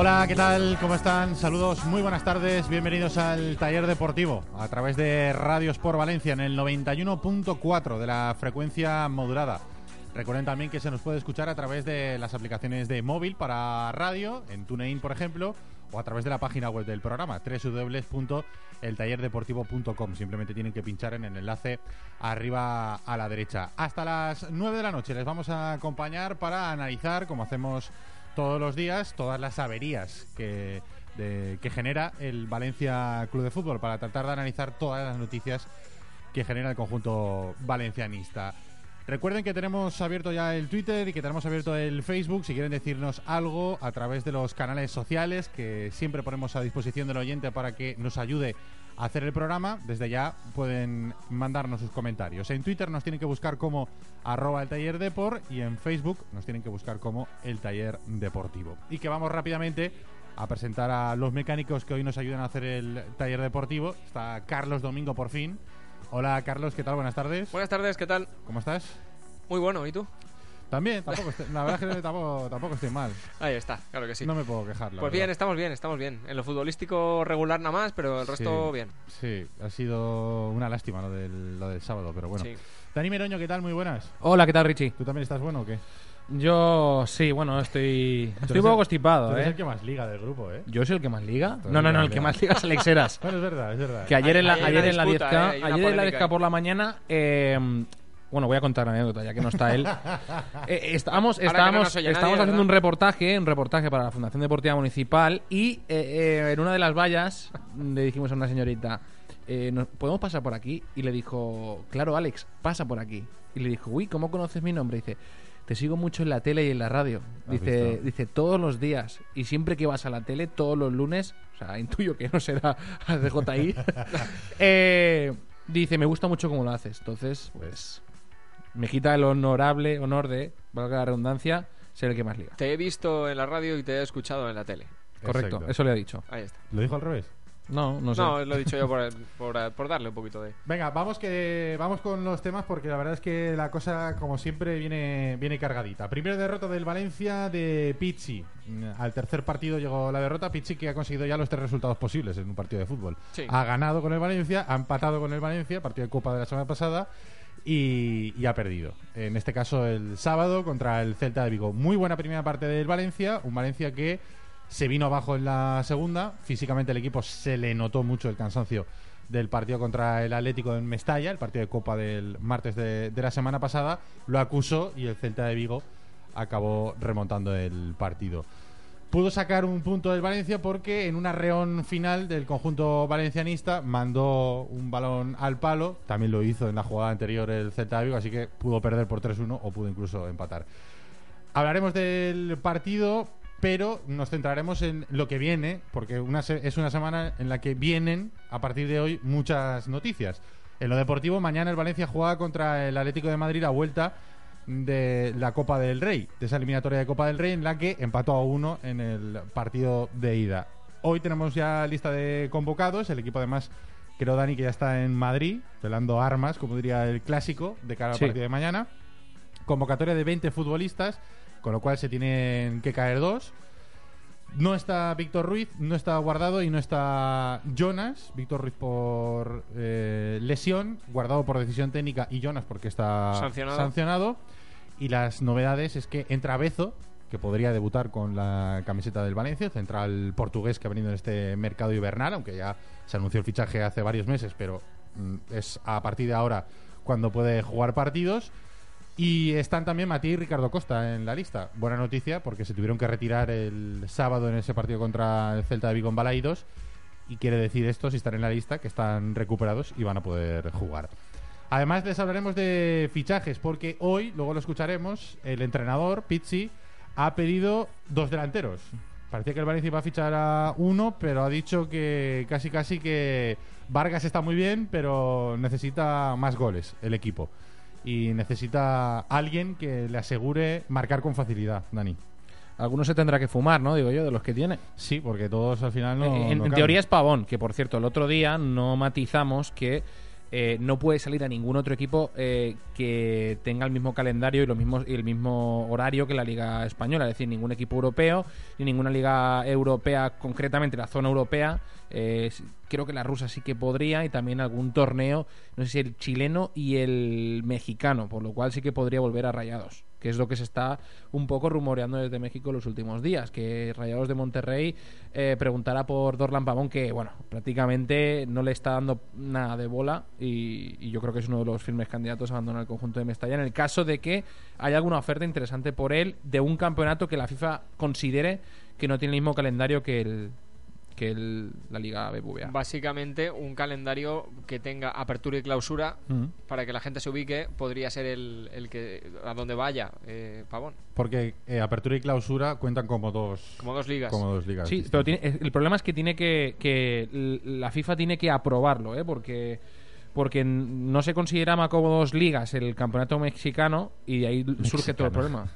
Hola, ¿qué tal? ¿Cómo están? Saludos, muy buenas tardes. Bienvenidos al taller deportivo a través de Radios por Valencia en el 91.4 de la frecuencia modulada. Recuerden también que se nos puede escuchar a través de las aplicaciones de móvil para radio, en TuneIn, por ejemplo, o a través de la página web del programa, www.eltallerdeportivo.com. Simplemente tienen que pinchar en el enlace arriba a la derecha. Hasta las 9 de la noche les vamos a acompañar para analizar, como hacemos todos los días, todas las averías que, genera el Valencia Club de Fútbol, para tratar de analizar todas las noticias que genera el conjunto valencianista. Recuerden que tenemos abierto ya el Twitter y que tenemos abierto el Facebook. Si quieren decirnos algo a través de los canales sociales que siempre ponemos a disposición del oyente para que nos ayude hacer el programa, desde ya pueden mandarnos sus comentarios. En Twitter nos tienen que buscar como arroba el taller depor y en Facebook nos tienen que buscar como el taller deportivo. Y que vamos rápidamente a presentar a los mecánicos que hoy nos ayudan a hacer el taller deportivo. Está Carlos Domingo por fin. Hola Carlos, ¿qué tal? Buenas tardes. Buenas tardes, ¿qué tal? ¿Cómo estás? Muy bueno, ¿y tú? También, tampoco estoy, la verdad es que tampoco, tampoco estoy mal. Ahí está, claro que sí. No me puedo quejar. la pues verdad. bien, estamos bien, estamos bien. En lo futbolístico regular nada más, pero el resto Sí, bien. Sí, ha sido una lástima lo del, lo del sábado, pero bueno. Sí. Dani Meroño, ¿qué tal? Muy buenas. Hola, ¿qué tal, Richie? ¿Tú también estás bueno o qué? Yo sí, bueno, estoy, estoy un poco constipado, tú eres ¿eh? el que más liga del grupo, ¿eh? ¿Yo soy el que más liga? No, no, no, el que más liga es Alex Heras. Bueno, es verdad, es verdad. Que ayer en la, Hay- hay ayer una en la disputa, 10K, ¿eh? Ayer en la polémica 10K ahí. por la mañana, eh, bueno, voy a contar la anécdota ya que no está él. Eh, estábamos que no estábamos, estábamos haciendo un reportaje, un reportaje para la Fundación Deportiva Municipal y eh, eh, en una de las vallas le dijimos a una señorita, eh, ¿nos- ¿podemos pasar por aquí? Y le dijo, claro, Alex, pasa por aquí. Y le dijo, uy, ¿cómo conoces mi nombre? Y dice, te sigo mucho en la tele y en la radio. ¿Has Dice, visto? dice, todos los días. Y siempre que vas a la tele, todos los lunes, o sea, intuyo que no será DJI, eh, dice, me gusta mucho cómo lo haces. Entonces, pues, me quita el honorable honor de, valga la redundancia, ser el que más liga. Te he visto en la radio y te he escuchado en la tele. Correcto, Exacto. eso le ha dicho. Ahí está. ¿Lo dijo al revés? No, no sé. No, lo he dicho yo por, por, por darle un poquito de... Venga, vamos que vamos con los temas porque la verdad es que la cosa, como siempre, viene, viene cargadita. Primera derrota del Valencia de Pizzi. Mm, Al tercer partido llegó la derrota. Pizzi que ha conseguido ya los tres resultados posibles en un partido de fútbol. Sí. Ha ganado con el Valencia, ha empatado con el Valencia, partido de Copa de la semana pasada. Y, ha perdido. En este caso el sábado contra el Celta de Vigo. Muy buena primera parte del Valencia. Un Valencia que se vino abajo en la segunda. Físicamente el equipo se le notó mucho el cansancio del partido contra el Atlético en Mestalla, el partido de Copa del martes de, de la semana pasada. Lo acusó y el Celta de Vigo acabó remontando el partido. Pudo sacar un punto del Valencia porque en una reón final del conjunto valencianista mandó un balón al palo. También lo hizo en la jugada anterior el Celta Vigo, así que pudo perder por 3-1 o pudo incluso empatar. Hablaremos del partido. pero nos centraremos en lo que viene, porque es una semana en la que vienen, a partir de hoy, muchas noticias. En lo deportivo, mañana el Valencia juega contra el Atlético de Madrid a vuelta de la Copa del Rey, de esa eliminatoria de Copa del Rey en la que empató a uno en el partido de ida. Hoy tenemos ya lista de convocados, el equipo además, creo Dani que ya está en Madrid, velando armas, como diría el clásico, de cara al Sí. partido de mañana. Convocatoria de 20 futbolistas, con lo cual se tienen que caer dos. No está Víctor Ruiz, no está Guardado y no está Jonas. Víctor Ruiz por eh, lesión, Guardado por decisión técnica y Jonas porque está Sancionado. sancionado. Y las novedades es que entra Bezo, que podría debutar con la camiseta del Valencia, central portugués que ha venido en este mercado invernal, aunque ya se anunció el fichaje hace varios meses, pero mm, es a partir de ahora cuando puede jugar partidos. Y están también Matías y Ricardo Costa en la lista. Buena noticia porque se tuvieron que retirar el sábado en ese partido contra el Celta de Vigo en Balaidos. Y quiere decir esto, si están en la lista, que están recuperados y van a poder jugar. Además les hablaremos de fichajes porque hoy, luego lo escucharemos, el entrenador, Pizzi, ha pedido dos delanteros. Parecía que el Valencia iba a fichar a uno, pero ha dicho que casi casi que Vargas está muy bien, pero necesita más goles el equipo. Y necesita alguien que le asegure marcar con facilidad, Dani. Algunos se tendrá que fumar, ¿no? Digo yo, de los que tiene. Sí, porque todos al final no. Eh, en no en caben. teoría es Pavón, que por cierto, el otro día no matizamos que eh, no puede salir a ningún otro equipo eh, que tenga el mismo calendario y, los mismos, y el mismo horario que la Liga Española. Es decir, ningún equipo europeo ni ninguna Liga Europea, concretamente la zona europea. Eh, creo que la rusa sí que podría y también algún torneo, no sé si el chileno y el mexicano, por lo cual sí que podría volver a Rayados que es lo que se está un poco rumoreando desde México los últimos días, que Rayados de Monterrey eh, preguntará por Dorlan Pavón, que bueno, prácticamente no le está dando nada de bola y, y yo creo que es uno de los firmes candidatos a abandonar el conjunto de Mestalla en el caso de que haya alguna oferta interesante por él de un campeonato que la FIFA considere que no tiene el mismo calendario que el que el- la Liga BBVA. Básicamente un calendario que tenga apertura y clausura Mm. para que la gente se ubique podría ser el, el que a donde vaya eh, Pavón. Porque eh, apertura y clausura cuentan como dos, Como dos ligas. como dos ligas. Sí, distintas. pero tiene- el problema es que tiene que, que la FIFA tiene que aprobarlo, ¿eh? Porque porque no se considera como dos ligas el campeonato mexicano y de ahí surge todo el problema.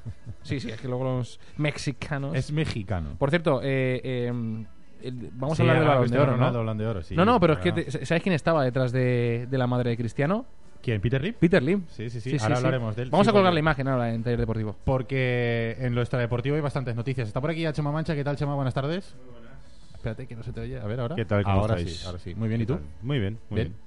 Sí, sí, es que luego los mexicanos. Es mexicano. Por cierto, eh, eh, el- vamos Sí, a hablar del balón de Cristiano oro, Ronaldo, ¿no? Balón de oro, sí, no, no, pero es que ¿sabes quién estaba detrás de, de la madre de Cristiano? ¿Quién? ¿Peter Lim? Peter Lim. Sí, sí, sí. Ahora hablaremos de él. Vamos Sí, a colgar porque- la imagen ahora en Taller Deportivo. Porque en lo extradeportivo hay bastantes noticias. Está por aquí ya Chema Mancha. ¿Qué tal, Chema? Buenas tardes. Espérate, que no se te oye. A ver, ahora. ¿Qué tal? ¿Cómo ahora estáis? sí, ahora sí. Muy bien, ¿y ¿Qué tú? tal? Muy bien, muy Bien. bien.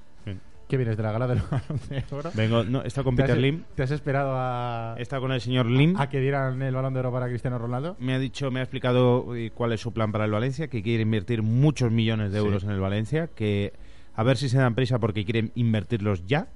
¿Qué vienes de la gala del Balón de Oro? Vengo, no, he estado con ¿Te has- Peter Lim, ¿Te has esperado a, he estado con el señor Lim. a que dieran el Balón de Oro para Cristiano Ronaldo? Me ha dicho, me ha explicado eh, cuál es su plan para el Valencia, que quiere invertir muchos millones de Sí. euros en el Valencia, que a ver si se dan prisa porque quieren invertirlos ya.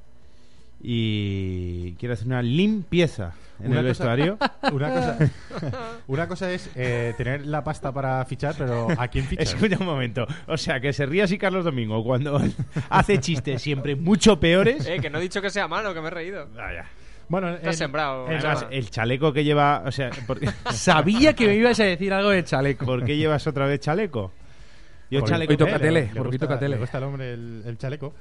Y quiere hacer una limpieza en Una el cosa- vestuario. Una cosa, una cosa es eh, tener la pasta para fichar, pero ¿a quién fichas? Escucha un momento. O sea, que se ría así Carlos Domingo cuando hace chistes siempre mucho peores. Eh, que no he dicho que sea malo, que me he reído. Vaya. Bueno, Te has sembrado, en- Chema. Además, el chaleco que lleva. O sea, ¿por qué, Sabía que me ibas a decir algo de chaleco. por qué llevas otra vez chaleco? Yo Porque chaleco. hoy toca le- tele, le porque hoy gusta- al hombre el, el chaleco.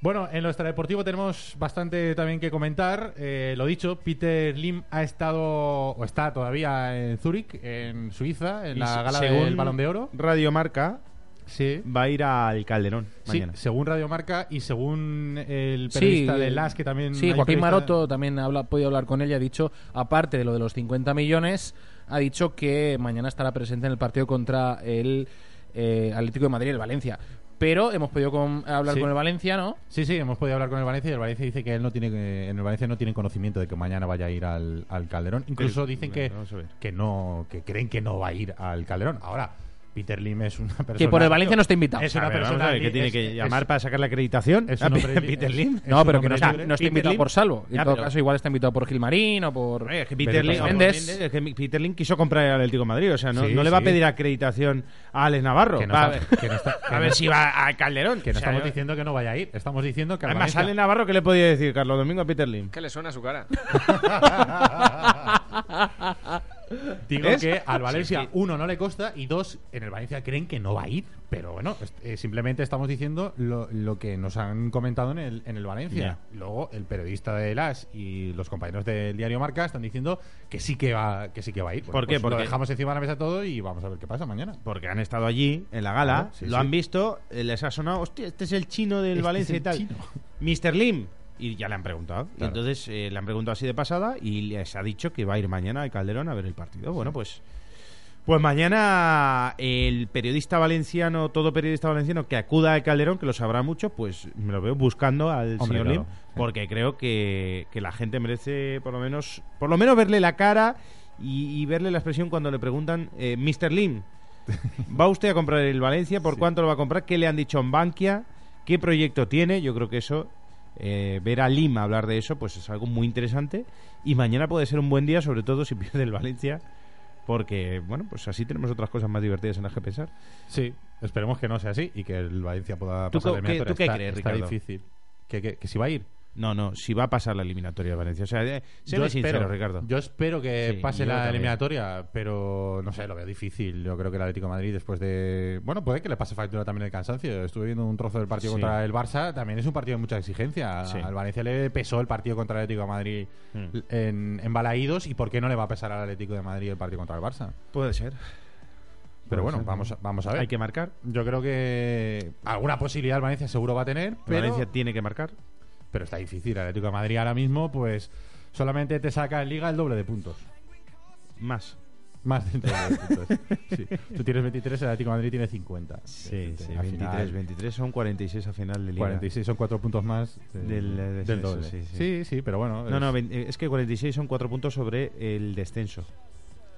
Bueno, en lo extradeportivo tenemos bastante también que comentar. Eh, lo dicho, Peter Lim ha estado, o está todavía en Zúrich, en Suiza, en Y la gala según del Balón de Oro. Radio Marca Sí. va a ir al Calderón Sí, mañana. según Radio Marca y según el Sí, periodista de LAS, que también. Sí, Joaquín Maroto también ha podido hablar con él y ha dicho, aparte de lo de los 50 millones, ha dicho que mañana estará presente en el partido contra el eh, Atlético de Madrid y el Valencia. Pero hemos podido con- hablar Sí. con el Valencia, ¿no? Sí, sí, hemos podido hablar con el Valencia y el Valencia dice que él no tiene que- en el Valencia no tienen conocimiento de que mañana vaya a ir al, al Calderón. Incluso Sí, dicen que, que no, que creen que no va a ir al Calderón. Ahora, Peter Lim es una persona. Que por el Valencia no está invitado. Es A una ver, persona a ver, que tiene es- que es- llamar para sacar la acreditación. es a un hombre li- Peter es- Lim. es No, pero que no está, no está invitado Lim. por Salvo. En Ya, todo pero- caso, igual está invitado por Gilmarín o por... Oye, es que Vete Peter Lim, es que Peter Lim quiso comprar el Atlético de Madrid. O sea, no, Sí, no le va a sí. pedir acreditación a Alex Navarro. Que no Va a está- ver, que no está- que a ver si va al Calderón. Que no O sea, estamos yo- diciendo que no vaya a ir. Estamos diciendo que Además, Valencia- Ale Navarro, ¿qué le podía decir Carlos Domingo a Peter Lim? ¿Qué le suena a su cara? Digo que al Valencia, Sí, sí. uno, no le costa y dos, en el Valencia creen que no va a ir. Pero bueno, eh, simplemente estamos diciendo lo, lo que nos han comentado en el, en el Valencia. Luego, el periodista de Las y los compañeros del diario Marca están diciendo que sí que va, que sí que va a ir. ¿Por qué? pues Lo Porque- dejamos encima de la mesa todo y vamos a ver qué pasa mañana. Porque han estado allí en la gala, Claro, sí, lo sí. han visto, eh, les ha sonado, hostia, este es el chino del Este Valencia y tal. chino. Mr. Lim. Y ya le han preguntado. Y entonces eh, le han preguntado así de pasada y les ha dicho que va a ir mañana al Calderón a ver el partido. Bueno, pues. Pues mañana el periodista valenciano, todo periodista valenciano que acuda al Calderón, que lo sabrá mucho, pues me lo veo buscando al Hombre, señor claro, Lim, porque creo que, que la gente merece por lo menos, por lo menos verle la cara y, y verle la expresión cuando le preguntan, eh, Mr. Lim, ¿va usted a comprar el Valencia? ¿Por Sí. cuánto lo va a comprar? ¿Qué le han dicho en Bankia? ¿Qué proyecto tiene? Yo creo que eso, eh, ver a Lim hablar de eso, pues es algo muy interesante. Y mañana puede ser un buen día, sobre todo si pierde el Valencia, porque, bueno, pues así tenemos otras cosas más divertidas en las que pensar. Sí, esperemos que no sea así y que el Valencia pueda ¿Tú pasar tú qué Está- crees, está Ricardo? difícil. ¿Que, que, que si va a ir? No, no, si va a pasar la eliminatoria de Valencia. O sea, eh, Yo sincero, espero, Ricardo. Yo espero que Sí, pase la eliminatoria, pero no sé, lo veo difícil. Yo creo que el Atlético de Madrid, después de. Bueno, puede que le pase factura también el cansancio. Estuve viendo un trozo del partido Sí. contra el Barça, también es un partido de mucha exigencia. Sí. Al Valencia le pesó el partido contra el Atlético de Madrid Mm. en, en Balaídos, ¿y por qué no le va a pesar al Atlético de Madrid el partido contra el Barça? Puede ser. Pero bueno, vamos, a- vamos a ver. Hay que marcar. Yo creo que alguna posibilidad el Valencia seguro va a tener, pero, Valencia tiene que marcar. Pero está difícil. El Atlético de Madrid ahora mismo, pues solamente te saca en Liga el doble de puntos. Más. Más de puntos. Sí. Tú tienes 23, el Atlético de Madrid tiene 50. Sí, sí, Al 23, final, 23 son 46 a final de liga. 46 son 4 puntos más de- Del, eh, del descenso, doble. sí, Sí, sí. sí, pero bueno. No, es- no, vein- eh, es que 46 son 4 puntos sobre el descenso.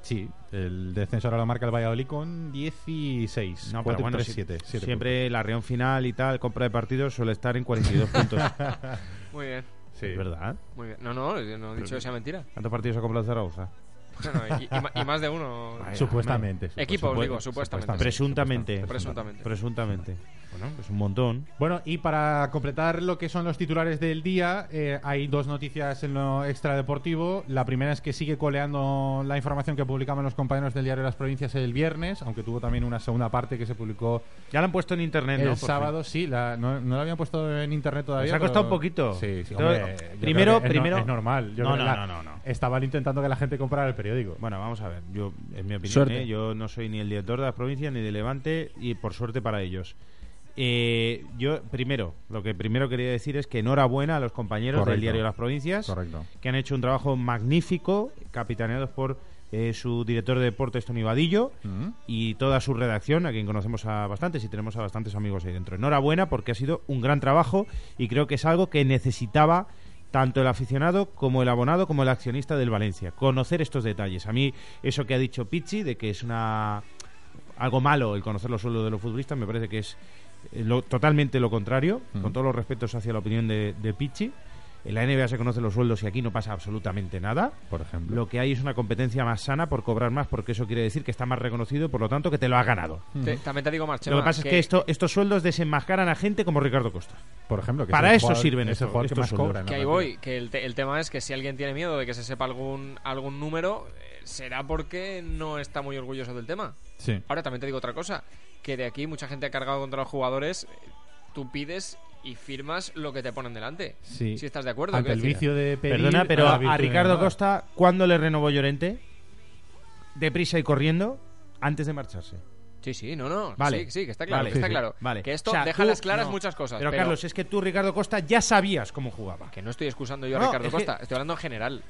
Sí, el descenso ahora lo marca el Valladolid con 16. No, 4 pero bueno, 3, si- 7, siempre la reunión final y tal, compra de partidos, suele estar en 42 puntos. Muy bien, Sí. Es verdad. muy bien. No, no, no he dicho que sea mentira. ¿Cuántos partidos ha comprado Zaragoza? Bueno, y, y y más de uno. Vaya, Supuestamente. supu- Equipos, supu- digo, supuestamente. Presuntamente. Presuntamente. Presuntamente. Bueno, es un montón. Bueno, y para completar lo que son los titulares del día, eh, hay dos noticias en lo extradeportivo. La primera es que sigue coleando la información que publicaban los compañeros del Diario de las Provincias el viernes, aunque tuvo también una segunda parte que se publicó Ya lo han puesto en internet, el ¿no? Por sábado. Sí, la- no, no la habían puesto en internet todavía. Les ha costado pero- un poquito. Sí, sí, hombre, primero- es no- primero- es normal. Yo No, no, la- no, no, no. Estaban intentando que la gente comprara el periódico. Bueno, vamos a ver. Yo, en mi opinión. ¿eh? yo no soy ni el director de las provincias ni de Levante y por suerte para ellos. Eh, yo, primero, lo que primero quería decir es que enhorabuena a los compañeros Correcto. del Diario de las Provincias. Correcto. que han hecho un trabajo magnífico, capitaneados por eh, su director de deportes, Tony Vadillo, Mm. y toda su redacción, a quien conocemos a bastantes y tenemos a bastantes amigos ahí dentro. Enhorabuena porque ha sido un gran trabajo y creo que es algo que necesitaba tanto el aficionado como el abonado como el accionista del Valencia. Conocer estos detalles. A mí eso que ha dicho Pizzi de que es una algo malo el conocer los sueldos de los futbolistas me parece que es lo- totalmente lo contrario, con todos los respetos hacia la opinión de, de Pizzi. En la NBA se conocen los sueldos y aquí no pasa absolutamente nada. Por ejemplo. Lo que hay es una competencia más sana por cobrar más, porque eso quiere decir que está más reconocido y por lo tanto que te lo has ganado. Te- también te digo más, lo que pasa es que esto, estos sueldos desenmascaran a gente como Ricardo Costa. Por ejemplo, que Para es el eso jugador- sirven es el estos- que más cobra Que ahí voy, que el, te- el tema es que si alguien tiene miedo de que se sepa algún, algún número, eh, será porque no está muy orgulloso del tema. Sí. Ahora también te digo otra cosa, que de aquí mucha gente ha cargado contra los jugadores, tú pides y firmas lo que te ponen delante. Sí. Si estás de acuerdo. Ante el vicio de pedir Perdona, pero a, Ricardo. Costa, ¿cuándo le renovó Llorente? Deprisa y corriendo, antes de marcharse. Sí, sí, no, no. Vale. Sí, sí, que está claro, Vale. que está Sí, sí. claro. Vale. Que esto O sea, deja tú- las claras no. muchas cosas. Pero, Carlos, es que tú, Ricardo Costa, ya sabías cómo jugaba. Que no estoy excusando yo a Ricardo es que- Costa, estoy hablando en general.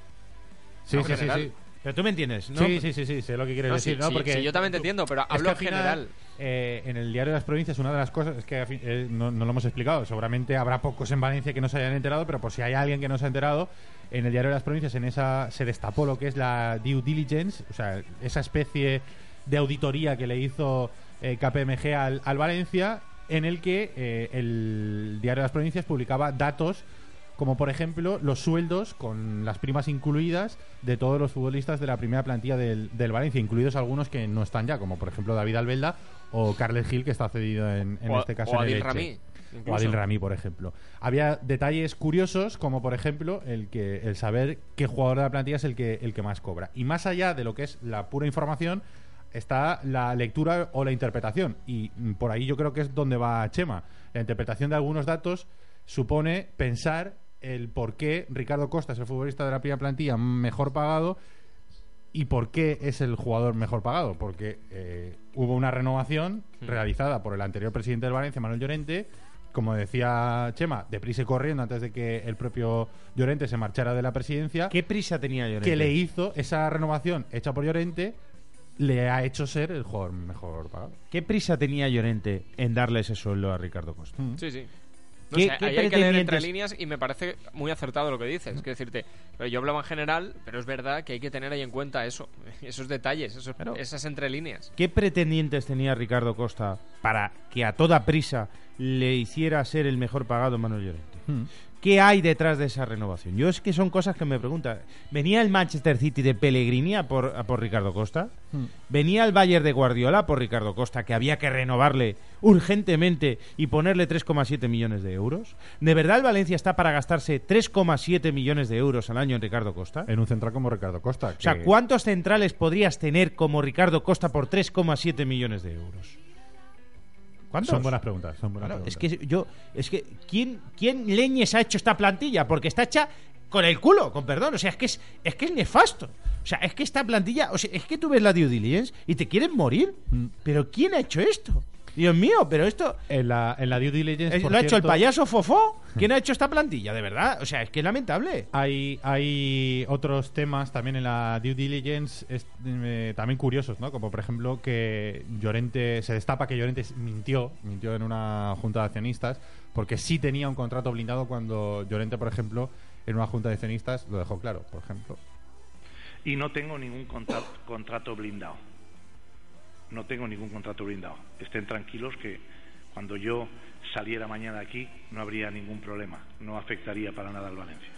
Sí, No, sí, sí. Pero tú me entiendes, ¿no? Sí, sí, sí, sí, sé lo que quieres No, decir, sí, ¿no? sí, Porque sí, yo también te entiendo, pero es hablo que en general. eh, en el diario de las provincias, una de las cosas es que a fin- eh, no, no lo hemos explicado. Seguramente habrá pocos en Valencia que no se hayan enterado, pero por si hay alguien que no se ha enterado, en el diario de las provincias, en esa se destapó lo que es la due diligence, o sea, esa especie de auditoría que le hizo eh, KPMG al, al Valencia, en el que eh, el diario de las provincias publicaba datos como por ejemplo los sueldos con las primas incluidas de todos los futbolistas de la primera plantilla del, del Valencia, incluidos algunos que no están ya, como por ejemplo David Albelda o Carles Gil, que está cedido en, en o, este caso o en el. Rami. o. Adil Rami, por ejemplo. Había detalles curiosos, como por ejemplo el que el saber qué jugador de la plantilla es el que, el que más cobra. Y más allá de lo que es la pura información, está la lectura o la interpretación. Y por ahí yo creo que es donde va Chema. La interpretación de algunos datos supone pensar el por qué Ricardo Costa es el futbolista de la primera plantilla mejor pagado ¿Y por qué es el jugador mejor pagado? Porque eh, hubo una renovación Hmm. realizada por el anterior presidente del Valencia, Manuel Llorente, como decía Chema, deprisa y corriendo antes de que el propio Llorente se marchara de la presidencia, ¿Qué prisa tenía Llorente? que le hizo esa renovación hecha por Llorente, le ha hecho ser el jugador mejor pagado. ¿Qué prisa tenía Llorente en darle ese sueldo a Ricardo Costa? Mm. Sí, sí. No ¿Qué- sé, qué ahí hay que leer entre líneas y me parece muy acertado lo que dices. Es decirte, pero yo hablaba en general, pero es verdad que hay que tener ahí en cuenta eso, esos detalles, esos, Claro. esas entre líneas. ¿Qué pretendientes tenía Ricardo Costa para que a toda prisa le hiciera ser el mejor pagado Manuel Llorente? Mm. ¿Qué hay detrás de esa renovación? Yo es que son cosas que me preguntan. ¿Venía el Manchester City de Pellegrini a por, a por Ricardo Costa? Mm. ¿Venía el Bayern de Guardiola por Ricardo Costa, que había que renovarle urgentemente y ponerle 3,7 millones de euros? ¿De verdad el Valencia está para gastarse 3,7 millones de euros al año en Ricardo Costa? En un central como Ricardo Costa. O sea, que- ¿cuántos centrales podrías tener como Ricardo Costa por 3,7 millones de euros? ¿Cuántos? Son buenas preguntas. Son buenas Claro, es preguntas. que yo, es que ¿quién, quién leñes ha hecho esta plantilla? Porque está hecha con el culo, con perdón. O sea, es que es, es que es nefasto. O sea, es que esta plantilla, o sea, es que tú ves la due diligence y te quieren morir. Mm. Pero ¿quién ha hecho esto? Dios mío, pero esto En la, en la due diligence. eh, por lo ha hecho el payaso Fofó. ¿Quién ha hecho esta plantilla? De verdad, o sea, es que es lamentable. Hay, hay otros temas también en la due diligence es- eh, también curiosos, ¿no? Como por ejemplo que Llorente se destapa que Llorente mintió, mintió en una junta de accionistas porque sí tenía un contrato blindado cuando Llorente, por ejemplo, en una junta de accionistas lo dejó claro, por ejemplo. y no tengo ningún contra- contrato blindado. No tengo ningún contrato blindado. Estén tranquilos que cuando yo saliera mañana aquí no habría ningún problema. No afectaría para nada al Valencia.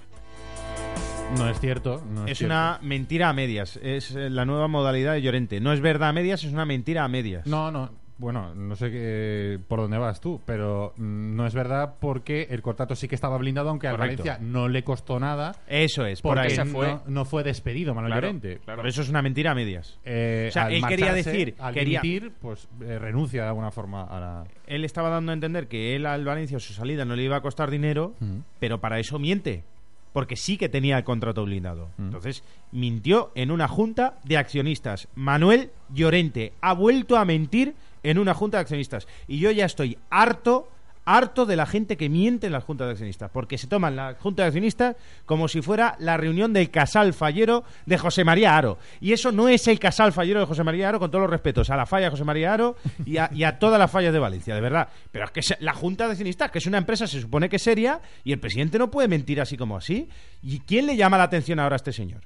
No es cierto, no es, Es cierto. una mentira a medias. Es eh, la nueva modalidad de Llorente. No es verdad a medias, es una mentira a medias. No, no. Bueno, no sé qué- por dónde vas tú, pero mm, no es verdad porque el contrato sí que estaba blindado, aunque a Correcto. Valencia no le costó nada. Eso es, por Porque ahí. se fue. No, no fue despedido Manuel Claro, Llorente. claro. Por eso es una mentira a medias. Eh, O sea, al él quería marcharse, decir, al quería- dimitir, pues eh, renuncia de alguna forma a la. Él estaba dando a entender que él al Valencia su salida no le iba a costar dinero, Ujú. pero para eso miente. Porque sí que tenía el contrato blindado. Mm. Entonces, mintió en una junta de accionistas. Manuel Llorente ha vuelto a mentir en una junta de accionistas. Y yo ya estoy harto, harto de la gente que miente en las juntas de accionistas. Porque se toman la junta de accionistas como si fuera la reunión del casal fallero de José María Aro. Y eso no es el casal fallero de José María Aro, con todos los respetos a la falla de José María Aro y a, y a todas las fallas de Valencia, de verdad. Pero es que la junta de accionistas, que es una empresa, se supone que es seria, y el presidente no puede mentir así como así. ¿Y quién le llama la atención ahora a este señor?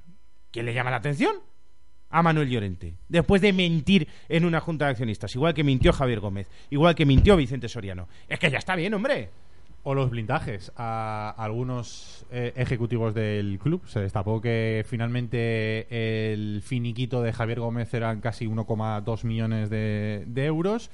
¿Quién le llama la atención? A Manuel Llorente, después de mentir en una junta de accionistas, igual que mintió Javier Gómez, igual que mintió Vicente Soriano. Es que ya está bien, hombre. O los blindajes a algunos eh, ejecutivos del club. Se destapó que finalmente el finiquito de Javier Gómez eran casi 1,2 millones de, de euros.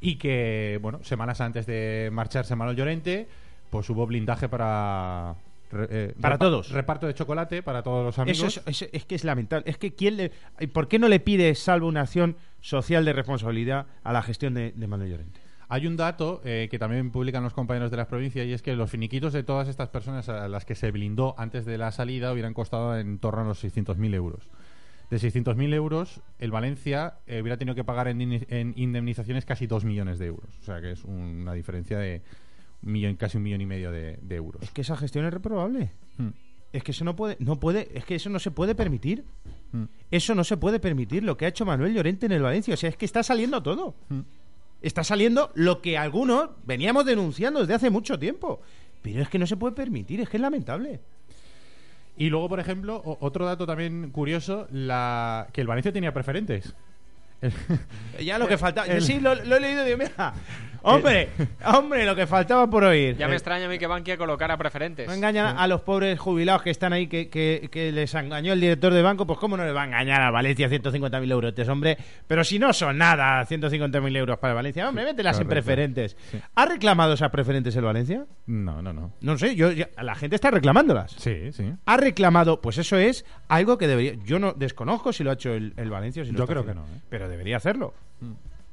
Y que, bueno, semanas antes de marcharse Manuel Llorente, pues hubo blindaje para. Eh, Para todos. Reparto de chocolate para todos los amigos. Eso es, es- es que es lamentable. Es que ¿quién le, ¿por qué no le pide, salvo una acción social de responsabilidad, a la gestión de, de Manuel Llorente? Hay un dato eh, que también publican los compañeros de las provincias y es que los finiquitos de todas estas personas a las que se blindó antes de la salida hubieran costado en torno a los 600.000 euros. De 600.000 euros, el Valencia eh, hubiera tenido que pagar en, in- en indemnizaciones casi 2 millones de euros. O sea que es un- una diferencia de millón, casi un millón y medio de, de euros. Es que esa gestión es reprobable. Hmm. Es que eso no puede, no puede, es que eso no se puede permitir. Hmm. Eso no se puede permitir lo que ha hecho Manuel Llorente en el Valencia. O sea, es que está saliendo todo. Hmm. Está saliendo lo que algunos veníamos denunciando desde hace mucho tiempo. Pero es que no se puede permitir, es que es lamentable. Y luego, por ejemplo, otro dato también curioso, la que el Valencia tenía preferentes. El- Ya lo que falta. El- Sí, lo, lo he leído de mira. Hombre, hombre, lo que faltaba por oír. Ya me extraña a mí que Bankia colocara preferentes. No engañan a los pobres jubilados que están ahí, que, que- que les engañó el director de banco, pues cómo no le va a engañar a Valencia 150.000 euros, este hombre. Pero si no son nada, 150.000 euros para Valencia, hombre, mételas en preferentes. ¿Ha reclamado esas preferentes el Valencia? No, no, no. No sé, yo, ya- la gente está reclamándolas. Sí, sí. Ha reclamado, pues eso es algo que debería. Yo no desconozco si lo ha hecho el, el Valencia o si lo Yo creo que no, ¿eh? Pero debería hacerlo.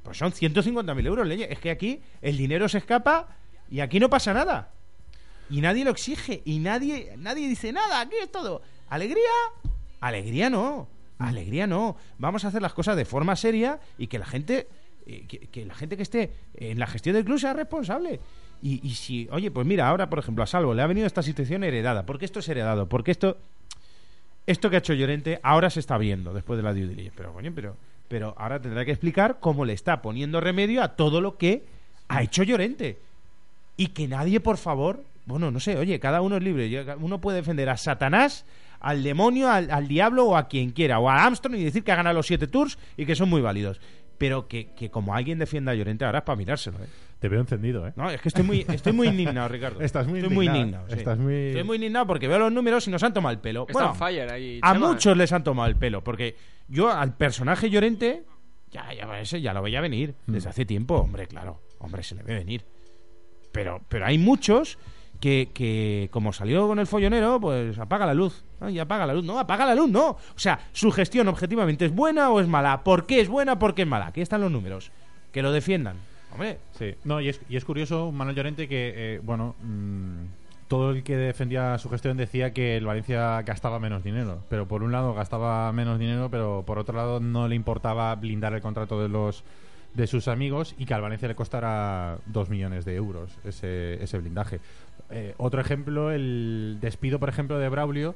Pues son 150.000 euros, leñe. Es que aquí el dinero se escapa y aquí no pasa nada. Y nadie lo exige. Y nadie, nadie dice nada. Aquí es todo. ¿Alegría? Alegría no. Alegría no. Vamos a hacer las cosas de forma seria y que la gente. eh, Que, que la gente que esté en la gestión del club sea responsable. Y, y si, oye, pues mira, ahora por ejemplo a Salvo le ha venido esta situación heredada. ¿Por qué esto es heredado? Porque esto esto que ha hecho Llorente ahora se está viendo después de la due diligence. Pero, coño, pero, pero ahora tendrá que explicar cómo le está poniendo remedio a todo lo que ha hecho Llorente. Y que nadie, por favor, bueno, no sé, oye, cada uno es libre. Uno puede defender a Satanás, al demonio, al, al diablo o a quien quiera, o a Armstrong y decir que ha ganado los siete tours y que son muy válidos. Pero que, que como alguien defienda a Llorente ahora es para mirárselo, ¿eh? Te veo encendido, ¿eh? No, es que estoy muy, estoy muy indignado, Ricardo. Estás muy estoy muy indignado, indignado. sí. estás muy- Estoy muy indignado porque veo los números y nos han tomado el pelo. Está Bueno, fire ahí. a Chema. muchos les han tomado el pelo, porque yo al personaje Llorente, ya, ya, ese ya lo veía venir Mm. desde hace tiempo, hombre, claro, hombre, se le ve venir. Pero, pero hay muchos que, que, como salió con el follonero, pues apaga la luz. Ay, apaga la luz. No, apaga la luz, no. O sea, su gestión objetivamente es buena o es mala. ¿Por qué es buena? ¿Por qué es mala? Aquí están los números. Que lo defiendan. Hombre, Sí, no, y es, y es curioso, Manuel Llorente, que, eh, bueno, mm, todo el que defendía su gestión decía que el Valencia gastaba menos dinero. Pero por un lado gastaba menos dinero, pero por otro lado no le importaba blindar el contrato de los de sus amigos y que al Valencia le costara dos millones de euros ese, ese blindaje. Eh, otro ejemplo, el despido, por ejemplo, de Braulio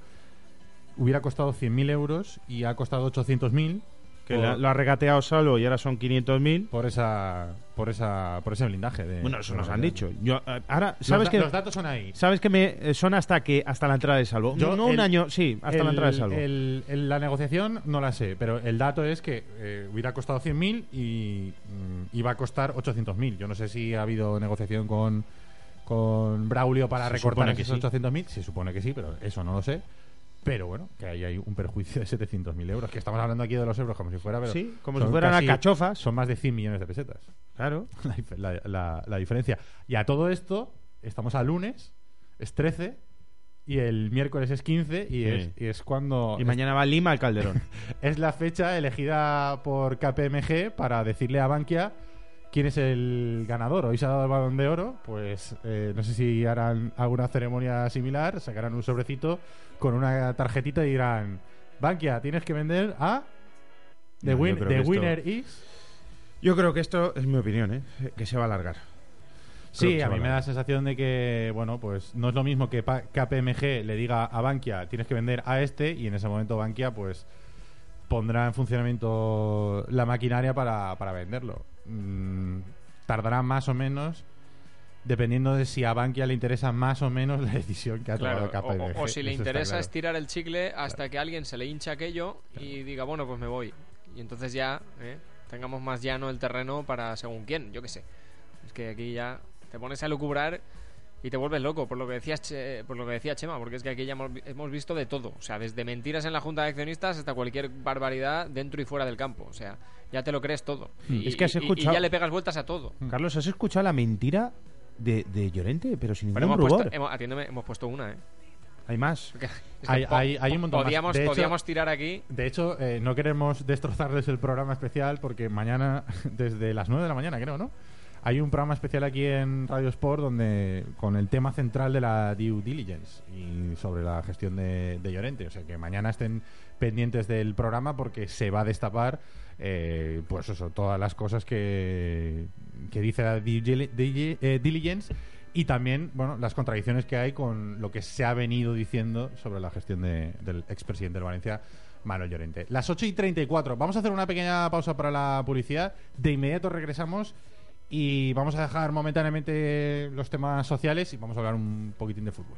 hubiera costado 100.000 euros y ha costado 800.000 que por- la- lo ha regateado Salvo y ahora son 500.000. por esa por esa por ese blindaje de Bueno, eso nos han dicho. Yo, eh, ahora, Los ¿sabes da- que los datos son ahí ¿Sabes que me eh, son hasta que hasta la entrada de Salvo? Yo no, no un el- año, sí, hasta el- la entrada de Salvo. el- el- la negociación no la sé, pero el dato es que eh, hubiera costado 100.000 y mm, iba a costar 800.000. Yo no sé si ha habido negociación con, con Braulio para Se recortar esos sí. 800.000. Se supone que sí, pero eso no lo sé. Pero bueno, que ahí hay un perjuicio de 700.000 euros. Que estamos hablando aquí de los euros como si fuera, pero Sí, como si fueran casi- alcachofas. Son más de 100 millones de pesetas. Claro. la, dif- la- la- la diferencia. Y a todo esto, estamos a lunes, es 13, y el miércoles es 15, y, Sí. es, y es cuando. Y mañana va Lima al Calderón. Es la fecha elegida por KPMG para decirle a Bankia quién es el ganador. Hoy se ha dado el balón de oro, pues eh, no sé si harán alguna ceremonia similar, sacarán un sobrecito con una tarjetita y dirán: Bankia, tienes que vender a. The, No, win- the esto- winner is. Yo creo que esto es mi opinión, ¿eh? que se va a alargar. Creo Sí, a mí me da la sensación de que, bueno, pues no es lo mismo que KPMG le diga a Bankia tienes que vender a este y en ese momento Bankia pues pondrá en funcionamiento la maquinaria para, para venderlo. Mm, tardará más o menos dependiendo de si a Bankia le interesa más o menos la decisión que ha Claro, tomado KPMG. o- o si le eso interesa claro. estirar el chicle hasta que alguien se le hincha aquello y diga, bueno, pues me voy. Y entonces ya ¿eh? tengamos más llano el terreno para según quién, yo qué sé. Es que aquí ya te pones a lucubrar y te vuelves loco, por lo que decías Che- por lo que decía Chema, porque es que aquí ya hemos, hemos visto de todo, o sea, desde mentiras en la junta de accionistas hasta cualquier barbaridad dentro y fuera del campo, o sea, ya te lo crees todo. Y, Es que has y- y- y escuchado- ya le pegas vueltas a todo. Carlos, ¿has escuchado la mentira de, de Llorente? Pero sin ningún hemos rubor. puesto, hemos, atiéndeme, hemos puesto una, ¿eh? Hay más. Porque es que Hay- hay- hay un montón más. podíamos, De hecho- podíamos tirar aquí De hecho, eh, no queremos destrozarles el programa especial porque mañana, desde las 9 de la mañana, creo, ¿no? Hay un programa especial aquí en Radio Sport donde con el tema central de la due diligence y sobre la gestión de, Llorente. O sea que mañana estén pendientes del programa porque se va a destapar, eh, pues eso, todas las cosas que, que dice la due eh, diligence y también, bueno, las contradicciones que hay con lo que se ha venido diciendo sobre la gestión de- del expresidente del Valencia, Manuel Llorente. Las 8 y 34. Vamos a hacer una pequeña pausa para la publicidad. De inmediato regresamos y vamos a dejar momentáneamente los temas sociales y vamos a hablar un poquitín de fútbol.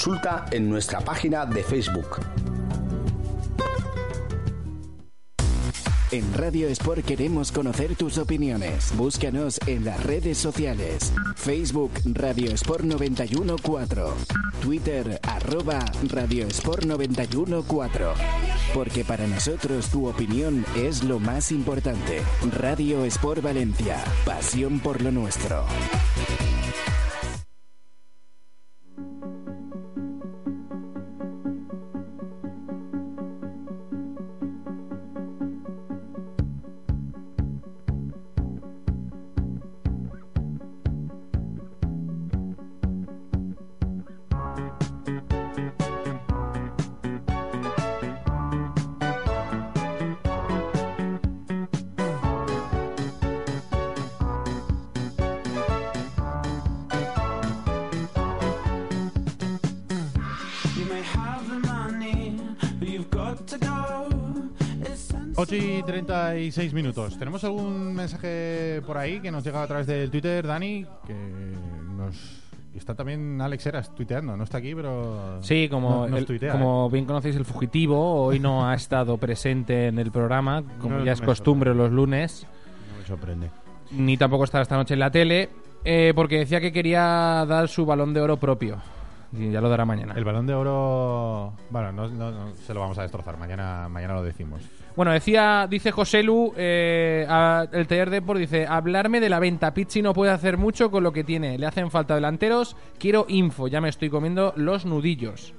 consulta en nuestra página de Facebook. En Radio Sport queremos conocer tus opiniones. Búscanos en las redes sociales. Facebook Radio Sport 914. Twitter arroba Radio Sport 914. Porque para nosotros tu opinión es lo más importante. Radio Sport Valencia. Pasión por lo nuestro. 8 y 36 minutos. ¿Tenemos algún mensaje por ahí que nos llega a través del Twitter, Dani? Que nos. Está también Alex Eras tuiteando, no está aquí, pero. Sí, como, no- nos el- tuitea, como ¿eh? bien conocéis el fugitivo, hoy no ha estado presente en el programa, como No ya es costumbre los lunes, No me sorprende. ni tampoco estará esta noche en la tele, eh, porque decía que quería dar su balón de oro propio. Y ya lo dará mañana. El balón de oro. Bueno, no, no- no, se lo vamos a destrozar. Mañana, mañana lo decimos. Bueno, decía, dice José Lu, eh, a- el taller Deport dice, hablarme de la venta. Pizzi no puede hacer mucho con lo que tiene. Le hacen falta delanteros. Quiero info, ya me estoy comiendo los nudillos.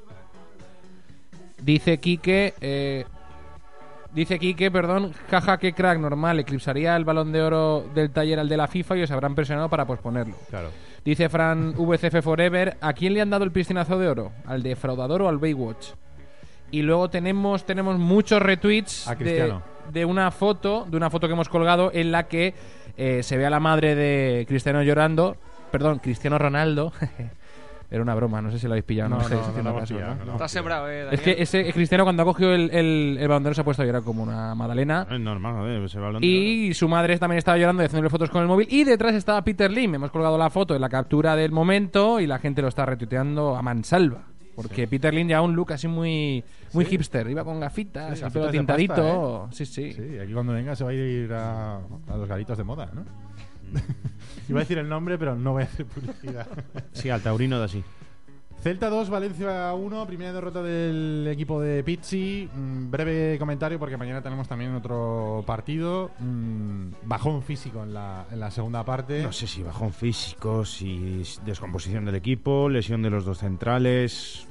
Dice Quique, eh, dice Quique, perdón, jaja, que crack, normal, eclipsaría el balón de oro del taller al de la FIFA y os habrán presionado para posponerlo. Claro. Dice Fran VCF Forever, ¿a quién le han dado el piscinazo de oro? ¿Al defraudador o al Baywatch? Y luego tenemos, tenemos muchos retweets A de, de una foto, de una foto que hemos colgado en la que eh, se ve a la madre de Cristiano llorando, perdón, Cristiano Ronaldo. Era una broma, no sé si lo habéis pillado, no, No, no, no caso, pillado, ¿no? no. Está sembrado, eh, Daniel. Es que ese Cristiano cuando ha cogido el, el, el se ha puesto a llorar como una magdalena. Es normal, joder, ese balón de Y su madre también estaba llorando y haciéndole fotos con el móvil. Y detrás estaba Peter Lim. Hemos colgado la foto de la captura del momento y la gente lo está retuiteando a mansalva. Porque Peter Lim ya un look así muy, muy hipster. Iba con gafitas, Sí, el pelo tintadito. pasta, sí, sí, Sí, aquí cuando venga se va a ir a, a los garitos de moda, ¿no? Iba a decir el nombre, pero no voy a hacer publicidad. Sí, al taurino de así. Celta 2, Valencia 1, primera derrota del equipo de Pizzi. Mm, breve comentario porque mañana tenemos también otro partido. Mm, bajón físico en la, en la segunda parte. No sé si bajón físico, si es descomposición del equipo, lesión de los dos centrales.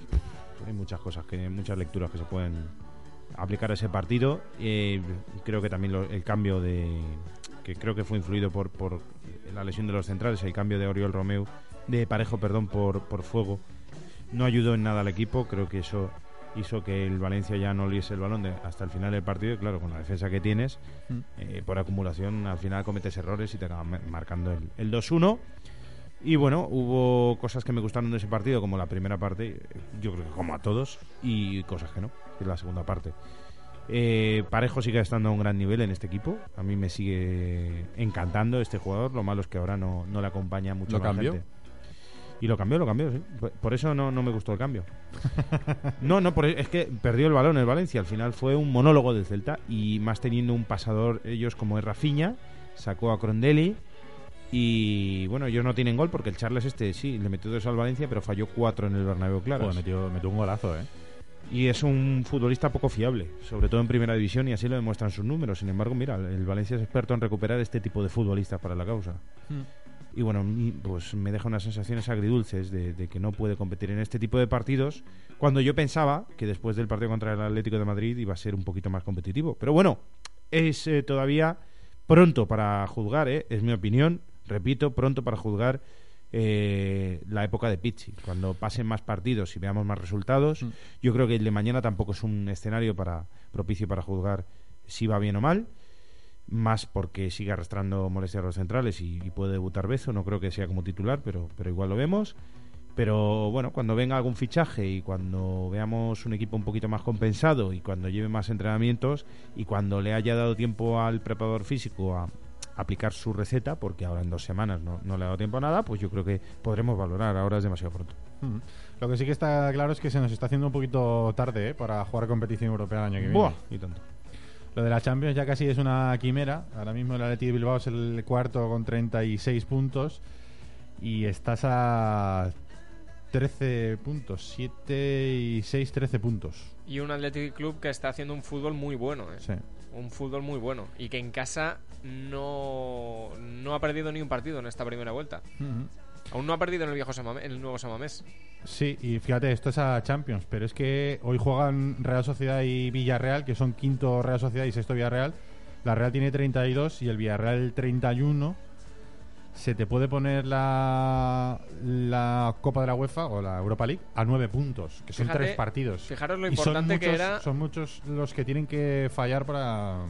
Hay muchas cosas, que muchas lecturas que se pueden aplicar a ese partido. Eh, creo que también lo- el cambio de. Que creo que fue influido por, por la lesión de los centrales, el cambio de Oriol Romeu, de Parejo, perdón, por, por Fuego, no ayudó en nada al equipo. Creo que eso hizo que el Valencia ya no oliese el balón de- hasta el final del partido. Y claro, con la defensa que tienes, eh, por acumulación, al final cometes errores y te acaban ma- marcando el, el 2-1. Y bueno, hubo cosas que me gustaron de ese partido, como la primera parte, yo creo que como a todos, y cosas que no, que es la segunda parte. Eh, Parejo sigue estando a un gran nivel en este equipo. A mí me sigue encantando este jugador. Lo malo es que ahora no, no le acompaña mucho ¿Lo más cambió? gente. Y lo cambió, lo cambió, sí. Por- eso no, no me gustó el cambio. No, no, por- es que perdió el balón el Valencia. Al final fue un monólogo del Celta y más teniendo un pasador ellos como es Rafinha, sacó a Crondelli y bueno, ellos no tienen gol porque el Charles este sí, le metió dos al Valencia, pero falló cuatro en el Bernabéu, claro. Metió, metió un golazo, ¿eh? Y es un futbolista poco fiable, sobre todo en primera división y así lo demuestran sus números. Sin embargo, mira, el Valencia es experto en recuperar este tipo de futbolistas para la causa. Y bueno, pues me deja unas sensaciones agridulces de, de que no puede competir en este tipo de partidos, cuando yo pensaba que después del partido contra el Atlético de Madrid iba a ser un poquito más competitivo. Pero bueno, es eh, todavía pronto para juzgar, ¿eh? es mi opinión, repito, pronto para juzgar eh, la época de Pizzi. Cuando pasen más partidos y veamos más resultados, yo creo que el de mañana tampoco es un escenario para propicio para juzgar si va bien o mal. Más porque sigue arrastrando molestias a los centrales y, y puede debutar Bezo. No creo que sea como titular, pero, pero igual lo vemos. Pero bueno, cuando venga algún fichaje y cuando veamos un equipo un poquito más compensado y cuando lleve más entrenamientos y cuando le haya dado tiempo al preparador físico a aplicar su receta, porque ahora en dos semanas no, no le ha dado tiempo a nada, pues yo creo que podremos valorar. Ahora es demasiado pronto. Mm. Lo que sí que está claro es que se nos está haciendo un poquito tarde ¿eh? para jugar competición europea el año que viene. Buah, y tanto. Lo de la Champions ya casi es una quimera. Ahora mismo el Atleti de Bilbao es el cuarto con 36 puntos y estás a 13 puntos, 7 y 6, 13 puntos. Y un Athletic Club que está haciendo un fútbol muy bueno, ¿eh? Sí. Un fútbol muy bueno. Y que en casa no, no ha perdido ni un partido en esta primera vuelta. Aún no ha perdido en el viejo en el nuevo Samamés. Sí, y fíjate, esto es a Champions, pero es que hoy juegan Real Sociedad y Villarreal, que son quinto Real Sociedad y sexto Villarreal. La Real tiene 32 y el Villarreal 31. Se te puede poner la, la Copa de la UEFA o la Europa League a nueve puntos, que son Fíjate- tres partidos. fijaros lo Y son importante que era- Son muchos los que tienen que fallar para,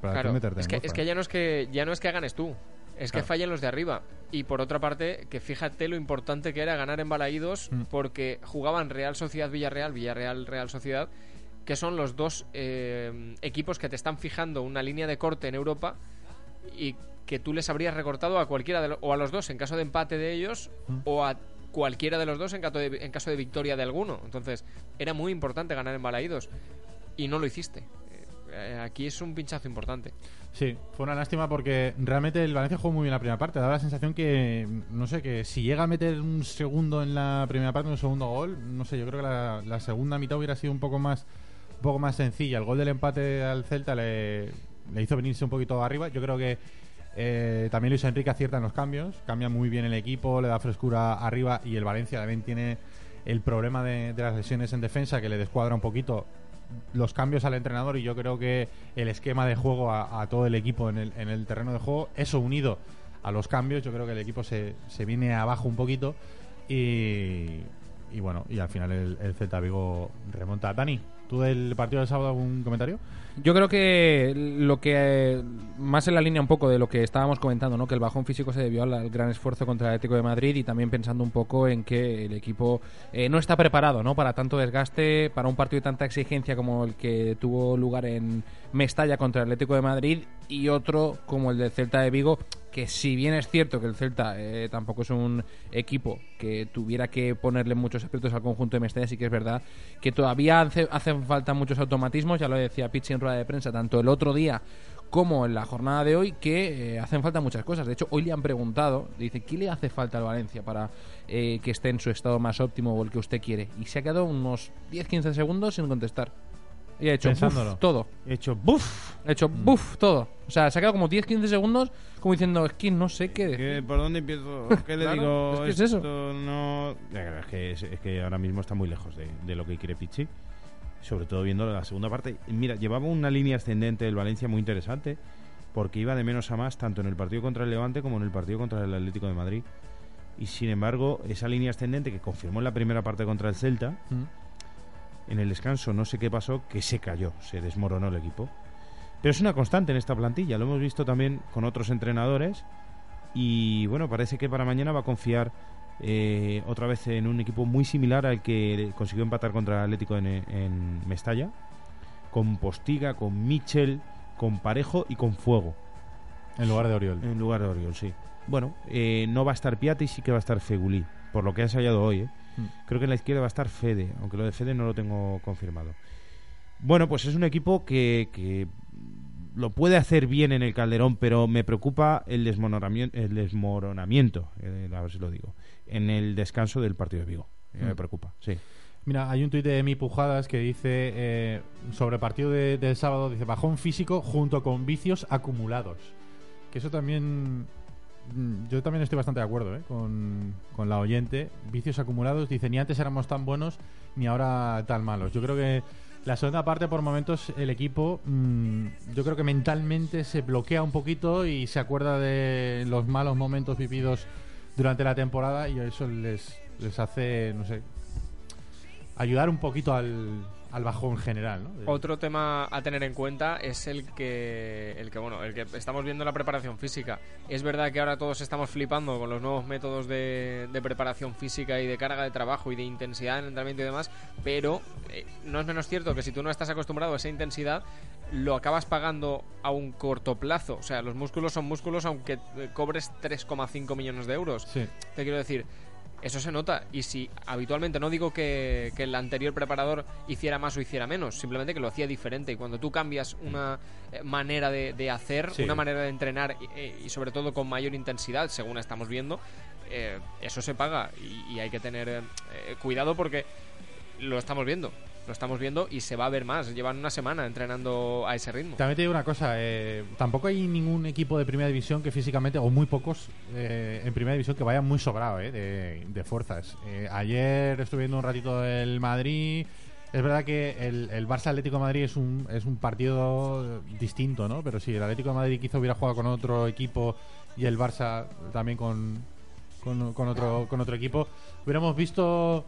para Claro, tú meterte es en que, es que ya no es que ya no es que ganes tú, es que fallen los de arriba. Y por otra parte, que fíjate lo importante que era ganar en Balaídos, Mm. porque jugaban Real Sociedad Villarreal, Villarreal Real Sociedad, que son los dos eh, equipos que te están fijando una línea de corte en Europa y que tú les habrías recortado a cualquiera de lo- o a los dos en caso de empate de ellos Mm. o a cualquiera de los dos en caso de, en caso de victoria de alguno. Entonces, era muy importante ganar en Balaídos y no lo hiciste. Eh, aquí es un pinchazo importante. Sí, fue una lástima porque realmente el Valencia jugó muy bien la primera parte. Daba la sensación que, no sé, que si llega a meter un segundo en la primera parte, un segundo gol, no sé, yo creo que la, segunda mitad hubiera sido un poco más un poco más sencilla. El gol del empate al Celta le, le hizo venirse un poquito arriba. Yo creo que eh, también Luis Enrique acierta en los cambios, cambia muy bien el equipo, le da frescura arriba y el Valencia también tiene el problema de, de las lesiones en defensa que le descuadra un poquito los cambios al entrenador y yo creo que el esquema de juego a, todo el equipo en el, en el terreno de juego, eso unido a los cambios, yo creo que el equipo se, se viene abajo un poquito y, y bueno, y al final el, el Celta Vigo remonta. Dani, ¿tú del partido del sábado algún comentario? Yo creo que lo que eh, más en la línea un poco de lo que estábamos comentando, ¿no? Que el bajón físico se debió al, gran esfuerzo contra el Atlético de Madrid y también pensando un poco en que el equipo eh, no está preparado, ¿no? Para tanto desgaste, para un partido de tanta exigencia como el que tuvo lugar en Mestalla contra el Atlético de Madrid y otro como el del Celta de Vigo, que si bien es cierto que el Celta eh, tampoco es un equipo que tuviera que ponerle muchos aprietos al conjunto de Mestalla, sí que es verdad que todavía hace- hacen falta muchos automatismos, ya lo decía Pichi en rueda de prensa, tanto el otro día como en la jornada de hoy, que eh, hacen falta muchas cosas. De hecho, hoy le han preguntado, dice, ¿qué le hace falta al Valencia para eh, que esté en su estado más óptimo o el que usted quiere? Y se ha quedado unos 10-15 segundos sin contestar. Y ha hecho buf, todo. He hecho ¡buf! Ha hecho buf, todo. O sea, se ha quedado como 10-15 segundos como diciendo, es que no sé qué decir. ¿Qué- ¿Por dónde empiezo? ¿Qué le Claro, digo? es que es Esto eso. no... Es que, es, es que ahora mismo está muy lejos de, de lo que quiere Pichi. Sobre todo viendo la segunda parte. Mira, llevaba una línea ascendente del Valencia muy interesante. Porque iba de menos a más tanto en el partido contra el Levante como en el partido contra el Atlético de Madrid. Y sin embargo, esa línea ascendente que confirmó en la primera parte contra el Celta, en el descanso no sé qué pasó, que se cayó, se desmoronó el equipo. Pero es una constante en esta plantilla, lo hemos visto también con otros entrenadores y bueno, parece que para mañana va a confiar eh, otra vez en un equipo muy similar al que consiguió empatar contra el Atlético en, en Mestalla, con Postiga, con Michel, con Parejo y con Fuego, En lugar de Oriol. en lugar de Oriol, sí. Bueno, eh, no va a estar Piatti, sí que va a estar Fegulí, por lo que ha ensayado hoy. ¿eh? Mm. Creo que en la izquierda va a estar Fede, aunque lo de Fede no lo tengo confirmado. Bueno, pues es un equipo que, que lo puede hacer bien en el Calderón, pero me preocupa el desmoronamiento, el desmoronamiento eh, a ver si lo digo, en el descanso del partido de Vigo. Eh, Me Mm. preocupa, sí. Mira, hay un tuit de Mi Pujadas que dice eh, sobre el partido de- del sábado, dice bajón físico junto con vicios acumulados. Que eso también... mm, Yo también estoy bastante de acuerdo ¿eh? con, con la oyente. Vicios acumulados, dice, ni antes éramos tan buenos ni ahora tan malos. Yo creo que la segunda parte, por momentos, el equipo, mm, yo creo que mentalmente se bloquea un poquito y se acuerda de los malos momentos vividos durante la temporada y eso les, les hace, no sé, ayudar un poquito al, al bajón general, ¿no? Otro tema a tener en cuenta es el que, el que, bueno, el que estamos viendo en la preparación física. Es verdad que ahora todos estamos flipando con los nuevos métodos de, de preparación física y de carga de trabajo y de intensidad en el entrenamiento y demás, pero eh, no es menos cierto que si tú no estás acostumbrado a esa intensidad, lo acabas pagando a un corto plazo. O sea, los músculos son músculos aunque eh, cobres 3,5 millones de euros. Sí. Te quiero decir, eso se nota. Y si habitualmente, no digo que, que el anterior preparador hiciera más o hiciera menos, simplemente que lo hacía diferente. Y cuando tú cambias una eh, manera de, de hacer, Sí. una manera de entrenar y, eh, y sobre todo con mayor intensidad, según estamos viendo, eh, eso se paga. Y, y hay que tener eh, cuidado porque lo estamos viendo. Lo estamos viendo y se va a ver más. Llevan una semana entrenando a ese ritmo. También te digo una cosa, eh, tampoco hay ningún equipo de primera división que físicamente, o muy pocos eh, en primera división, que vayan muy sobrado eh, de, de fuerzas. Eh, ayer estuve viendo un ratito el Madrid. Es verdad que el, Barça Atlético de Madrid es un, es un partido distinto, ¿no? Pero si el Atlético de Madrid quizá hubiera jugado con otro equipo y el Barça también con, con, otro, con otro equipo, hubiéramos visto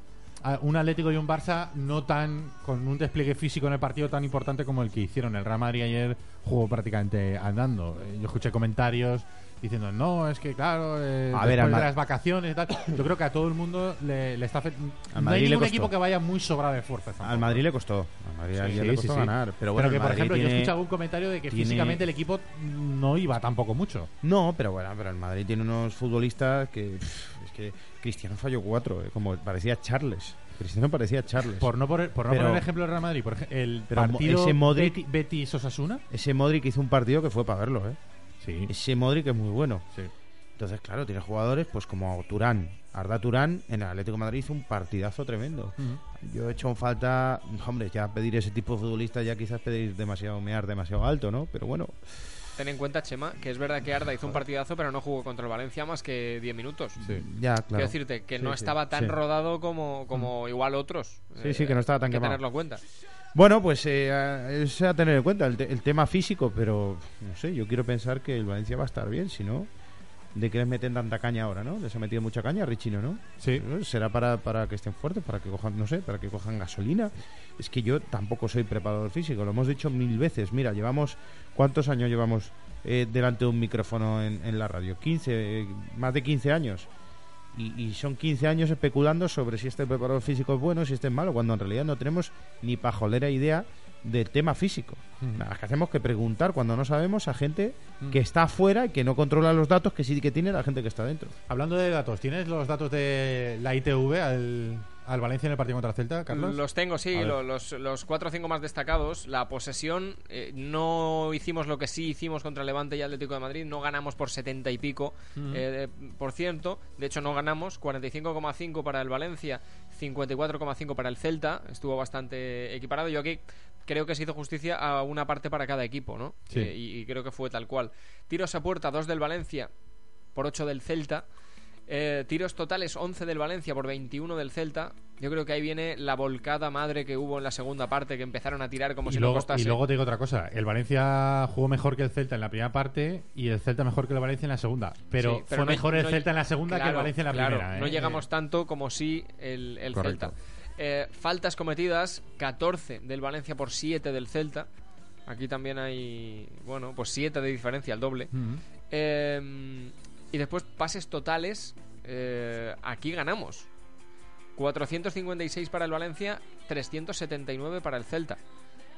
un Atlético y un Barça no tan con un despliegue físico en el partido tan importante como el que hicieron. El Real Madrid ayer jugó prácticamente andando. Eh, Yo escuché comentarios diciendo, no, es que claro, eh, A ver, de las vacaciones y tal. Yo creo que a todo el mundo le, le está afectando. No hay ningún equipo que vaya muy sobrado de fuerzas. Al. Madrid le costó. Al Madrid Sí, ayer sí, le costó sí, ganar. Pero bueno, que, el por Madrid ejemplo, yo escuché algún comentario de que tiene- físicamente el equipo no iba tampoco mucho. No, pero bueno, pero el Madrid tiene unos futbolistas que. pff, es que Cristiano falló cuatro, eh, como parecía Charles. Cristiano parecía Charles. Por no, poner, por no Pero- poner ejemplo del Real Madrid, por el Pero partido ese Modric- Beti- Betis-Osasuna. Ese Modric hizo un partido que fue para verlo, ¿eh? Sí, Ese Modric es muy bueno. sí. Entonces, claro, tiene jugadores pues como Turán. Arda Turán en el Atlético de Madrid hizo un partidazo tremendo. Yo he hecho en falta, hombre, ya pedir ese tipo de futbolista ya quizás pedir demasiado, mear demasiado alto, ¿no? Pero bueno, Ten en cuenta, Chema, que es verdad que Arda hizo un partidazo, pero no jugó contra el Valencia más que 10 minutos. ya, claro. Quiero decirte que Sí, no sí, estaba tan sí. rodado como, como igual otros. Sí, sí, que no estaba tan hay que quemado. tenerlo en cuenta. Bueno, pues eh, a- es a tener en cuenta el, te- el tema físico, pero no sé, yo quiero pensar que el Valencia va a estar bien, si no, ¿de qué les meten tanta caña ahora, no? Les ha metido mucha caña a Richino, ¿no? Sí. Será para, para que estén fuertes, para que cojan, no sé, para que cojan gasolina. Es que yo tampoco soy preparador físico, lo hemos dicho mil veces. Mira, llevamos, ¿cuántos años llevamos eh, delante de un micrófono en, en la radio? 15, eh, más de 15 años. Y, y son 15 años especulando sobre si este preparador físico es bueno, si este es malo, cuando en realidad no tenemos ni pajolera idea del tema físico. Nada, es que hacemos que preguntar cuando no sabemos a gente que está afuera y que no controla los datos que sí que tiene la gente que está dentro. Hablando de datos, ¿tienes los datos de la ITV al, al Valencia en el partido contra el Celta, Carlos? Los tengo, sí, lo- los, los cuatro o cinco más destacados. La posesión, eh, no hicimos lo que sí hicimos contra Levante y Atlético de Madrid, no ganamos por 70 y pico eh, por ciento. De hecho, no ganamos, 45,5 para el Valencia, 54,5 para el Celta. Estuvo bastante equiparado. Yo aquí creo que se hizo justicia a una parte para cada equipo, ¿no? Sí. Eh, y, y creo que fue tal cual. Tiros a puerta, 2 del Valencia por 8 del Celta. Eh, tiros totales 11 del Valencia por 21 del Celta. Yo creo que ahí viene la volcada madre que hubo en la segunda parte, que empezaron a tirar como y, si luego, no costase. y luego te digo otra cosa. El Valencia jugó mejor que el Celta en la primera parte y el Celta mejor que el Valencia en la segunda. Pero, Sí, fue no- mejor el no- Celta en la segunda que el Valencia en la claro, primera. No ¿eh? llegamos tanto como sí el. Celta. Eh, faltas cometidas, 14 del Valencia por 7 del Celta. Aquí también hay, bueno, pues 7 de diferencia, el doble. Eh, y después pases totales. eh, aquí ganamos. 456 para el Valencia, 379 para el Celta.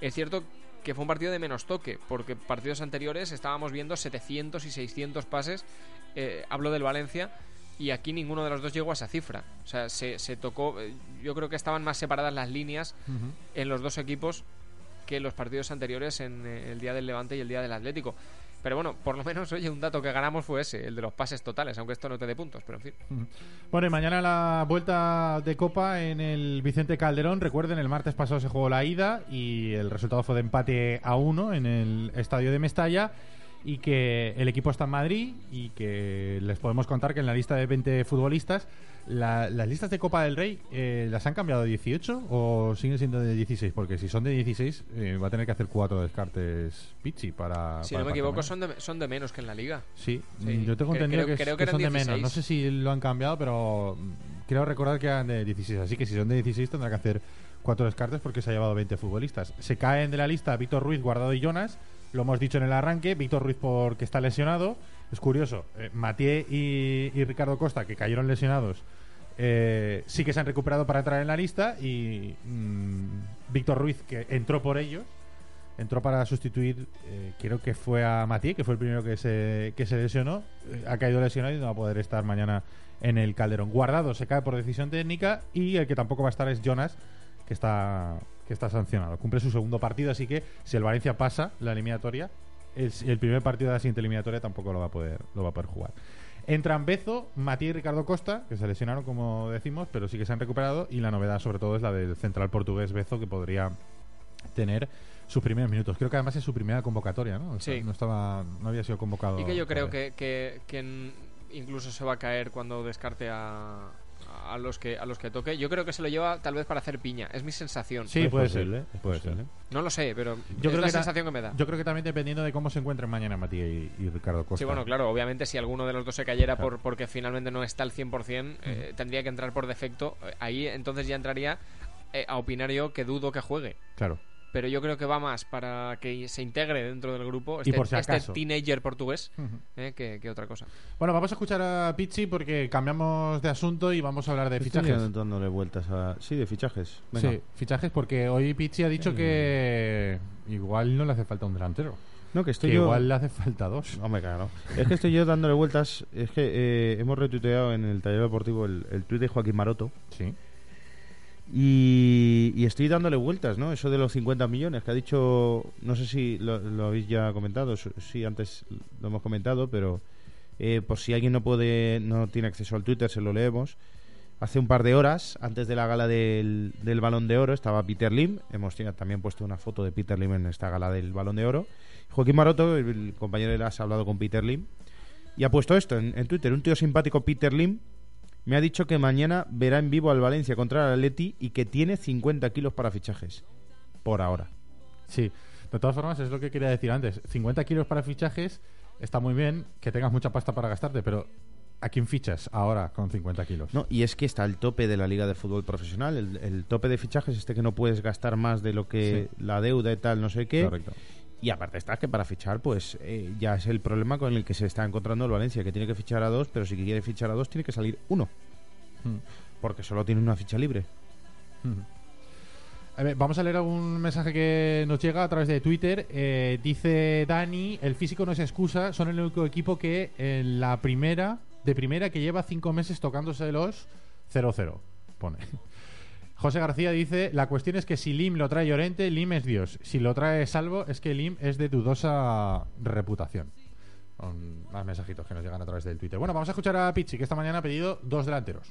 Es cierto que fue un partido de menos toque, porque partidos anteriores estábamos viendo 700 y 600 pases. eh, hablo del Valencia. Y aquí ninguno de los dos llegó a esa cifra. O sea, se, se tocó. eh, Yo creo que estaban más separadas las líneas en los dos equipos que los partidos anteriores en eh, el día del Levante y el día del Atlético. Pero bueno, por lo menos, oye, un dato que ganamos fue ese, el de los pases totales, aunque esto no te dé puntos, pero en fin. Bueno, y mañana la vuelta de Copa en el Vicente Calderón. Recuerden, el martes pasado se jugó la ida y el resultado fue de empate a uno en el estadio de Mestalla. Y que el equipo está en Madrid y que les podemos contar que en la lista de 20 futbolistas la- las listas de Copa del Rey eh, las han cambiado de 18 o siguen siendo de 16 porque si son de 16 eh, va a tener que hacer cuatro descartes Pichi para Si para no me equivoco, son de, son de menos que en la liga. Sí, Sí, yo tengo entendido creo- que, creo que que son de eran menos. 16. No sé si lo han cambiado, pero mm, creo recordar que eran de 16. Así que si son de 16 tendrá que hacer cuatro descartes porque se ha llevado 20 futbolistas. Se caen de la lista Víctor Ruiz, Guardado y Jonas. Lo hemos dicho en el arranque. Víctor Ruiz porque está lesionado. Es curioso. Eh, y Ricardo Costa, que cayeron lesionados, eh, sí que se han recuperado para entrar en la lista. Y mm, Víctor Ruiz, que entró por ellos, entró para sustituir, eh, creo que fue a Matié, que fue el primero que se, que se lesionó. Eh, ha caído lesionado y no va a poder estar mañana en el Calderón. Guardado se cae por decisión técnica y el que tampoco va a estar es Jonas, que está, que está sancionado. Cumple su segundo partido, así que si el Valencia pasa la eliminatoria, el, el primer partido de la siguiente eliminatoria tampoco lo va a poder, lo va a poder jugar. Entran Bezo, Matías y Ricardo Costa, que se lesionaron, como decimos, pero sí que se han recuperado. Y la novedad, sobre todo, es la del central portugués Bezo, que podría tener sus primeros minutos. Creo que además es su primera convocatoria, ¿no? O sea, Sí. No, estaba, no había sido convocado. Y que yo creo que, que, que incluso se va a caer cuando descarte a, a los que a los que toque. Yo creo que se lo lleva tal vez para hacer piña. Es mi sensación. Sí, puede ser. es puede ser. No lo sé, pero Yo es creo la que sensación que me da. Yo creo que también dependiendo de cómo se encuentren mañana Matías y, y Ricardo Costa. Sí, bueno, claro, obviamente si alguno de los dos se cayera Claro. por, porque finalmente no está al 100%, eh, tendría que entrar por defecto. Eh, Ahí entonces ya entraría eh, a opinar yo que dudo que juegue. Claro. Pero yo creo que va más para que se integre dentro del grupo este, por si este acaso. teenager portugués Ujú. eh, que, que otra cosa. Bueno, vamos a escuchar a Pichi porque cambiamos de asunto y vamos a hablar de Estoy fichajes. dándole vueltas a... Sí, de fichajes. Venga. Sí, fichajes porque hoy Pichi ha dicho que igual no le hace falta un delantero. No, que estoy que yo... igual le hace falta dos. Hombre, claro. Es que estoy yo dándole vueltas. Es que eh, hemos retuiteado en el taller deportivo el, el tuit de Joaquín Maroto. Sí. Y, estoy dándole vueltas, ¿no? Eso de los 50 millones que ha dicho. No sé si lo, habéis ya comentado. Sí, antes lo hemos comentado, pero eh, por si alguien no puede, no tiene acceso al Twitter, se lo leemos. Hace un par de horas, antes de la gala del, del Balón de Oro, estaba Peter Lim. Hemos también puesto una foto de Peter Lim en esta gala del Balón de Oro. Joaquín Maroto, el, el compañero de las, ha hablado con Peter Lim y ha puesto esto en, en Twitter. Un tío simpático, Peter Lim, me ha dicho que mañana verá en vivo al Valencia contra el Atleti y que tiene 50 kilos para fichajes. Por ahora. Sí. De todas formas, es lo que quería decir antes. 50 kilos para fichajes está muy bien que tengas mucha pasta para gastarte, pero ¿a quién fichas ahora con 50 kilos? No, y es que está el tope de la Liga de Fútbol Profesional. El, el tope de fichajes, este que no puedes gastar más de lo que la deuda y tal, no sé qué. Correcto. Y aparte está que para fichar, pues eh, ya es el problema con el que se está encontrando el Valencia, que tiene que fichar a dos, pero si quiere fichar a dos, tiene que salir uno. Hmm. Porque solo tiene una ficha libre. A ver, vamos a leer algún mensaje que nos llega a través de Twitter. Eh, dice Dani, el físico no es excusa, son el único equipo que en la primera, de primera, que lleva cinco meses tocándose los 0-0. Pone. José García dice, la cuestión es que si Lim lo trae Llorente, Lim es Dios. Si lo trae Salvo, es que Lim es de dudosa reputación. Son más mensajitos que nos llegan a través del Twitter. Bueno, vamos a escuchar a Pichi, que esta mañana ha pedido dos delanteros.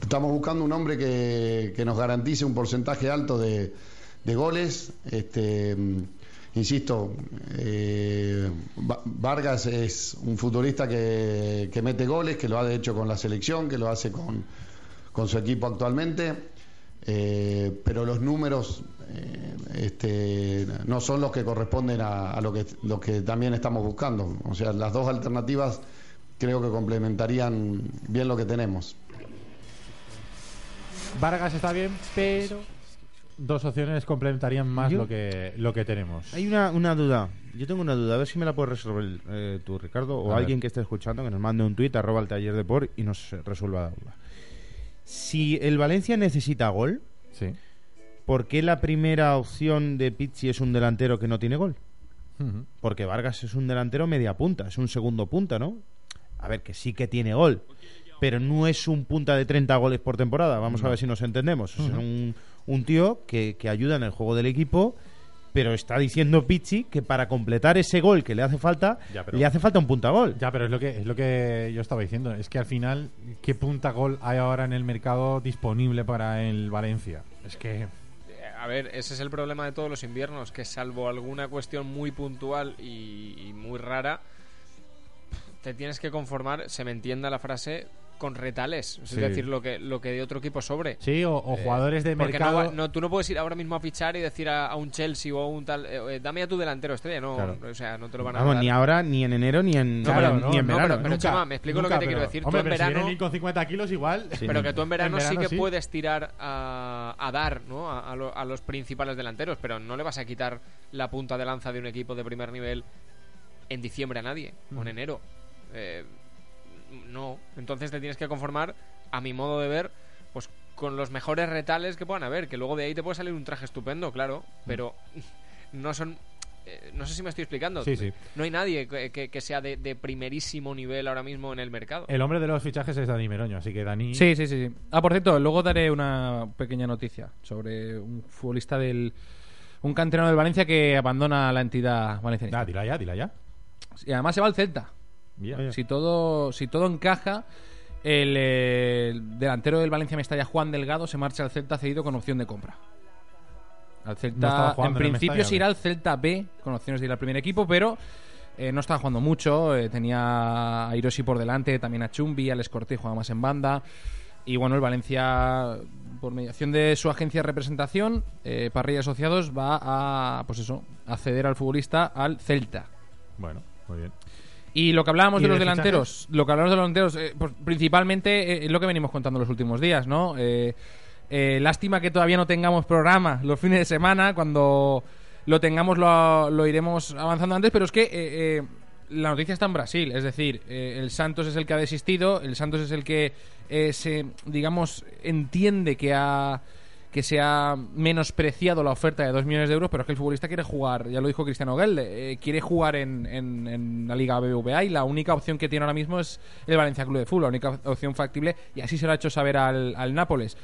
Estamos buscando un hombre que, que nos garantice un porcentaje alto de, de goles. Este, insisto, eh, Va- Vargas es un futbolista que, que mete goles, que lo ha hecho con la selección, que lo hace con, con su equipo actualmente. Eh, pero los números eh, este, no son los que corresponden a, a lo, que, lo que también estamos buscando. O sea, las dos alternativas creo que complementarían bien lo que tenemos. Vargas está bien, pero dos opciones complementarían más Yo- lo que lo que tenemos. Hay una, una duda. Yo tengo una duda. A ver si me la puedes resolver eh, tú, Ricardo, o A ver. alguien que esté escuchando, que nos mande un tuit, arroba el taller de por y nos resuelva la duda. Si el Valencia necesita gol, Sí. ¿por qué la primera opción de Pizzi es un delantero que no tiene gol? Porque Vargas es un delantero media punta, es un segundo punta, ¿no? A ver, que sí que tiene gol, pero no es un punta de 30 goles por temporada. Vamos a ver si nos entendemos. Es un, un tío que, que ayuda en el juego del equipo, pero está diciendo Pizzi que para completar ese gol que le hace falta, Ya, pero- le hace falta un punta gol. Ya, pero es lo que es lo que yo estaba diciendo. Es que al final, ¿qué punta gol hay ahora en el mercado disponible para el Valencia? Es que A ver, ese es el problema de todos los inviernos, que salvo alguna cuestión muy puntual y, y muy rara, te tienes que conformar, se me entienda la frase, con retales. Es Sí. decir, lo que, lo que de otro equipo sobre. Sí, o, o Eh, jugadores de porque mercado. no, va- no, tú no puedes ir ahora mismo a fichar y decir a, a un Chelsea o a un tal, eh, eh, dame a tu delantero estrella, no, Claro. o sea, no te lo van a Vamos, dar. ni ahora, ni en enero, ni en, Claro, ni no, en no, verano. pero- pero, Chema, me explico lo que te quiero pero- decir. Tú Hombre, en pero si verano- vienen con 50 kilos igual. Sí. Pero que tú en verano, sí que sí. puedes tirar a, a dar ¿no? a, a lo- a los principales delanteros, pero no le vas a quitar la punta de lanza de un equipo de primer nivel en diciembre a nadie o en enero. Eh, no, entonces te tienes que conformar, a mi modo de ver, pues con los mejores retales que puedan haber, que luego de ahí te puede salir un traje estupendo, claro, pero no son... eh, no sé si me estoy explicando. Sí, sí. No hay nadie que, que- que sea de, de primerísimo nivel ahora mismo en el mercado. El hombre de los fichajes es Dani Meroño, así que Dani. Sí, sí, sí, sí. Ah, por cierto, luego daré una pequeña noticia sobre un futbolista del. Un canterano del Valencia que abandona la entidad valenciana. Ah, dila ya, dila ya. Y además se va al Celta. Bien. Si todo, si todo encaja, el, eh, el delantero del Valencia Mestalla, Juan Delgado, se marcha al Celta cedido con opción de compra. Al Celta, en principio se irá al Celta B, con opciones de ir al primer equipo, pero eh, no estaba jugando mucho. eh, tenía a Hiroshi por delante, también a Chumbi, al Escorté jugaba más en banda. Y bueno, el Valencia, por mediación de su agencia de representación, eh, Parrilla Asociados, va a, pues eso, a ceder al futbolista al Celta. Bueno, muy bien. Y lo que hablábamos ¿Y de los de delanteros, lo que hablábamos de los delanteros, eh, pues principalmente eh, es lo que venimos contando los últimos días, ¿no? Eh, eh, lástima que todavía no tengamos programa los fines de semana, cuando lo tengamos lo, lo iremos avanzando antes, pero es que la noticia está en Brasil, es decir, eh, el Santos es el que ha desistido, el Santos es el que eh, se, digamos, entiende que ha que se ha menospreciado la oferta de 2 millones de euros, pero es que el futbolista quiere jugar, ya lo dijo Cristiano Gelde, eh, quiere jugar en, en- la Liga BBVA y la única opción que tiene ahora mismo es el Valencia Club de Fútbol, la única opción factible, y así se lo ha hecho saber al, al Nápoles.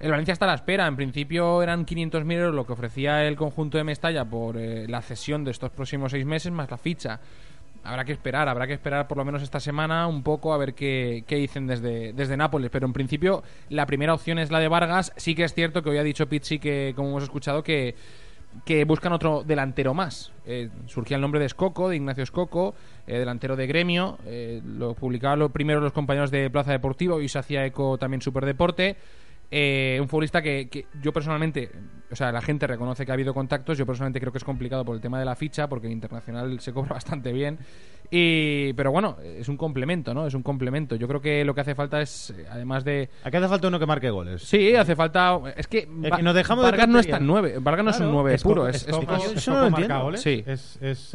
El Valencia está a la espera, en principio eran 500.000 euros lo que ofrecía el conjunto de Mestalla por eh, la cesión de estos próximos seis meses más la ficha. Habrá que esperar, habrá que esperar por lo menos esta semana un poco a ver qué, qué dicen desde, desde Nápoles. Pero en principio la primera opción es la de Vargas. Sí que es cierto que hoy ha dicho Pizzi que, como hemos escuchado, que, que buscan otro delantero más. Eh, surgía el nombre de Escoco, de Ignacio Escoco, eh, delantero de gremio. Eh, lo publicaban lo primero los compañeros de Plaza Deportivo y se hacía eco también Superdeporte. Eh, un futbolista que, que yo personalmente, o sea, la gente reconoce que ha habido contactos. Yo personalmente creo que es complicado por el tema de la ficha, porque el internacional se cobra bastante bien. Y, pero bueno, es un complemento, ¿no? Es un complemento. Yo creo que lo que hace falta es, además de. Aquí hace falta uno que marque goles. Sí, hace falta. Es que, que nos dejamos de Vargas no es tan nueve. Vargas no es un Claro, nueve Esco- puro. Es, es- es-. Es, es es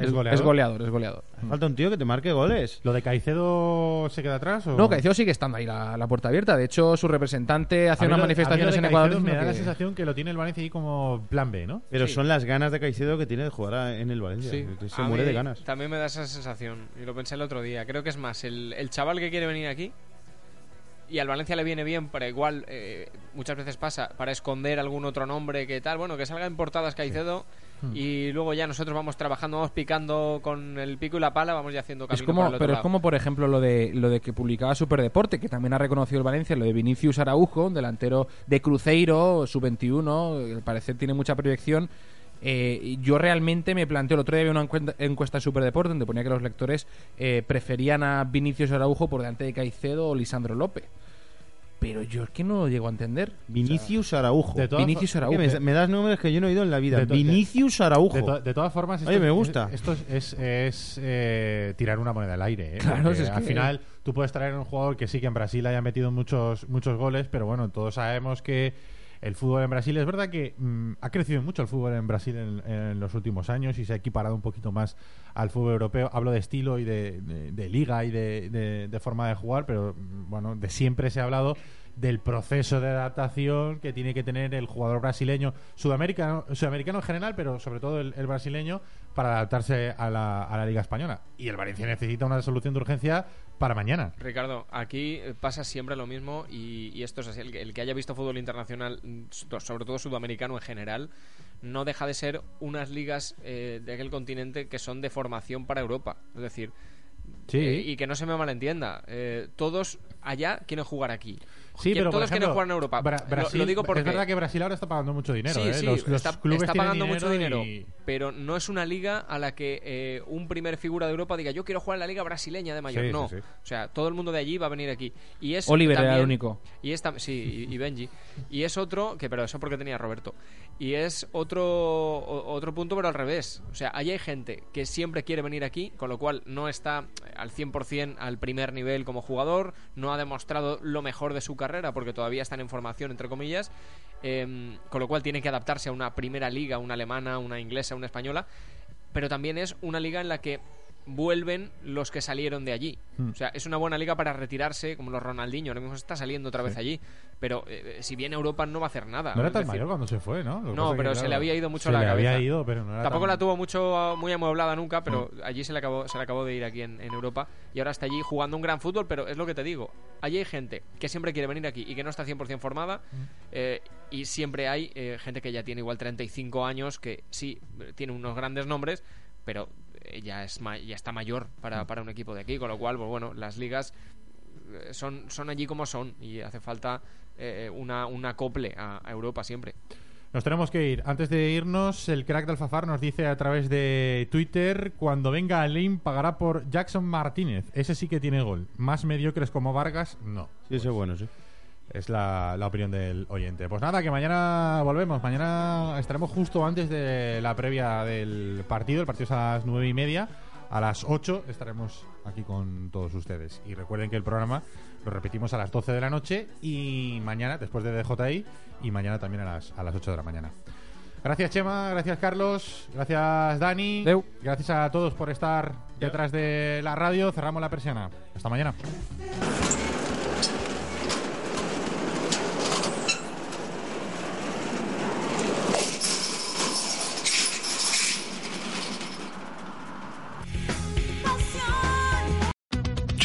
es- es goleador, es goleador. Falta un tío que te marque goles. ¿Lo de Caicedo se queda atrás? O... No, Caicedo sigue estando ahí la, la puerta abierta. De hecho, su representante hace unas manifestaciones en Ecuador. Me da la sensación que lo tiene el Valencia ahí como plan B, ¿no? Pero Sí. son las ganas de Caicedo que tiene de jugar en el Valencia. Sí. que Se A muere mí de ganas. También me da esa sensación, y lo pensé el otro día. Creo que es más el, el chaval que quiere venir aquí, y al Valencia le viene bien, para igual, eh, muchas veces pasa, para esconder algún otro nombre que tal, bueno, que salga en portadas Caicedo, Hmm. y luego ya nosotros vamos trabajando, vamos picando con el pico y la pala, vamos ya haciendo camino Es como, el otro pero es como, por ejemplo, lo de lo de que publicaba Superdeporte, que también ha reconocido el Valencia, lo de Vinicius Araujo, un delantero de Cruzeiro, sub-21, al parecer tiene mucha proyección. Eh, yo realmente me planteo, el otro día había una encuesta, encuesta en Superdeporte donde ponía que los lectores eh, preferían a Vinicius Araujo por delante de Caicedo o Lisandro López. Pero yo es que no lo llego a entender. Vinicius Araujo. de todas Vinicius Araujo. Oye, me, me das nombres que yo no he oído en la vida. Vinicius Araujo. De, to- de todas formas, esto, Oye, me es- gusta. Esto es, es- es, eh, tirar una moneda al aire. ¿eh? Claro, si al que- final tú puedes traer un jugador que sí que en Brasil haya metido muchos, muchos goles, pero bueno, todos sabemos que el fútbol en Brasil es verdad que mm, ha crecido mucho el fútbol en Brasil en, los últimos años y se ha equiparado un poquito más al fútbol europeo. Hablo de estilo y de, liga y de, de- de forma de jugar, pero mm, bueno, de siempre se ha hablado del proceso de adaptación que tiene que tener el jugador brasileño, sudamericano, sudamericano en general, pero sobre todo el, el brasileño, para adaptarse a la, a la Liga Española. Y el Valencia necesita una solución de urgencia para mañana. Ricardo, aquí pasa siempre lo mismo y, y esto es así. El, que- el que haya visto fútbol internacional, so- sobre todo sudamericano en general, no deja de ser unas ligas eh, de aquel continente que son de formación para Europa. Es decir, Sí. eh, y que no se me malentienda, eh, todos allá quieren jugar aquí. Sí, Que pero todos quieren ejemplo, jugar en Europa. Bra- Brasil, lo, digo porque es verdad que Brasil ahora está pagando mucho dinero. Sí, ¿eh? sí, los, los está, clubes está pagando mucho dinero, y- pero no es una liga a la que eh, un primer figura de Europa diga yo quiero jugar en la liga brasileña de mayor. Sí, no, sí. o sea, todo el mundo de allí va a venir aquí. Y es Oliver era el también- único. Y es sí, y, y Benji. Y es otro, que pero eso porque tenía Roberto. Y es otro o- otro punto, pero al revés. O sea, allí hay gente que siempre quiere venir aquí, con lo cual no está al 100% al primer nivel como jugador, no ha demostrado lo mejor de su carrera porque todavía están en formación, entre comillas. em, con lo cual tiene que adaptarse a una primera liga, una alemana, una inglesa, una española. Pero también es una liga en la que vuelven los que salieron de allí. Hmm. O sea, es una buena liga para retirarse, como los Ronaldinho. Ahora mismo está saliendo otra vez allí. Pero eh, si viene a Europa no va a hacer nada. No era tan decir, mayor cuando se fue, ¿no? Lo No, pero que, se le había ido mucho se la le cabeza. había ido, pero no era Tampoco tan- la tuvo mucho muy amueblada nunca, pero allí se le acabó se le acabó de ir aquí en, en Europa y ahora está allí jugando un gran fútbol, pero es lo que te digo. Allí hay gente que siempre quiere venir aquí y que no está 100% formada eh, y siempre hay eh, gente que ya tiene igual 35 años que sí eh, tiene unos grandes nombres, pero eh, ya es ma- ya está mayor para, para un equipo de aquí, con lo cual pues bueno, las ligas eh, son, son allí como son y hace falta eh, una, un acople a, a Europa siempre. Nos tenemos que ir. Antes de irnos, el crack de Alfafar nos dice a través de Twitter: cuando venga Alim pagará por Jackson Martínez. Ese sí que tiene gol. Más mediocres como Vargas, no. Sí, eso es bueno, sí. Es la, la opinión del oyente. Pues nada, que mañana volvemos. Mañana estaremos justo antes de la previa del partido. El partido es a las nueve y media. A las 8 estaremos aquí con todos ustedes. Y recuerden que el programa lo repetimos a las 12 de la noche y mañana, después de DJI, y mañana también a las, a las 8 de la mañana. Gracias Chema, gracias Carlos, gracias Dani, gracias a todos por estar detrás de la radio. Cerramos la persiana. Hasta mañana.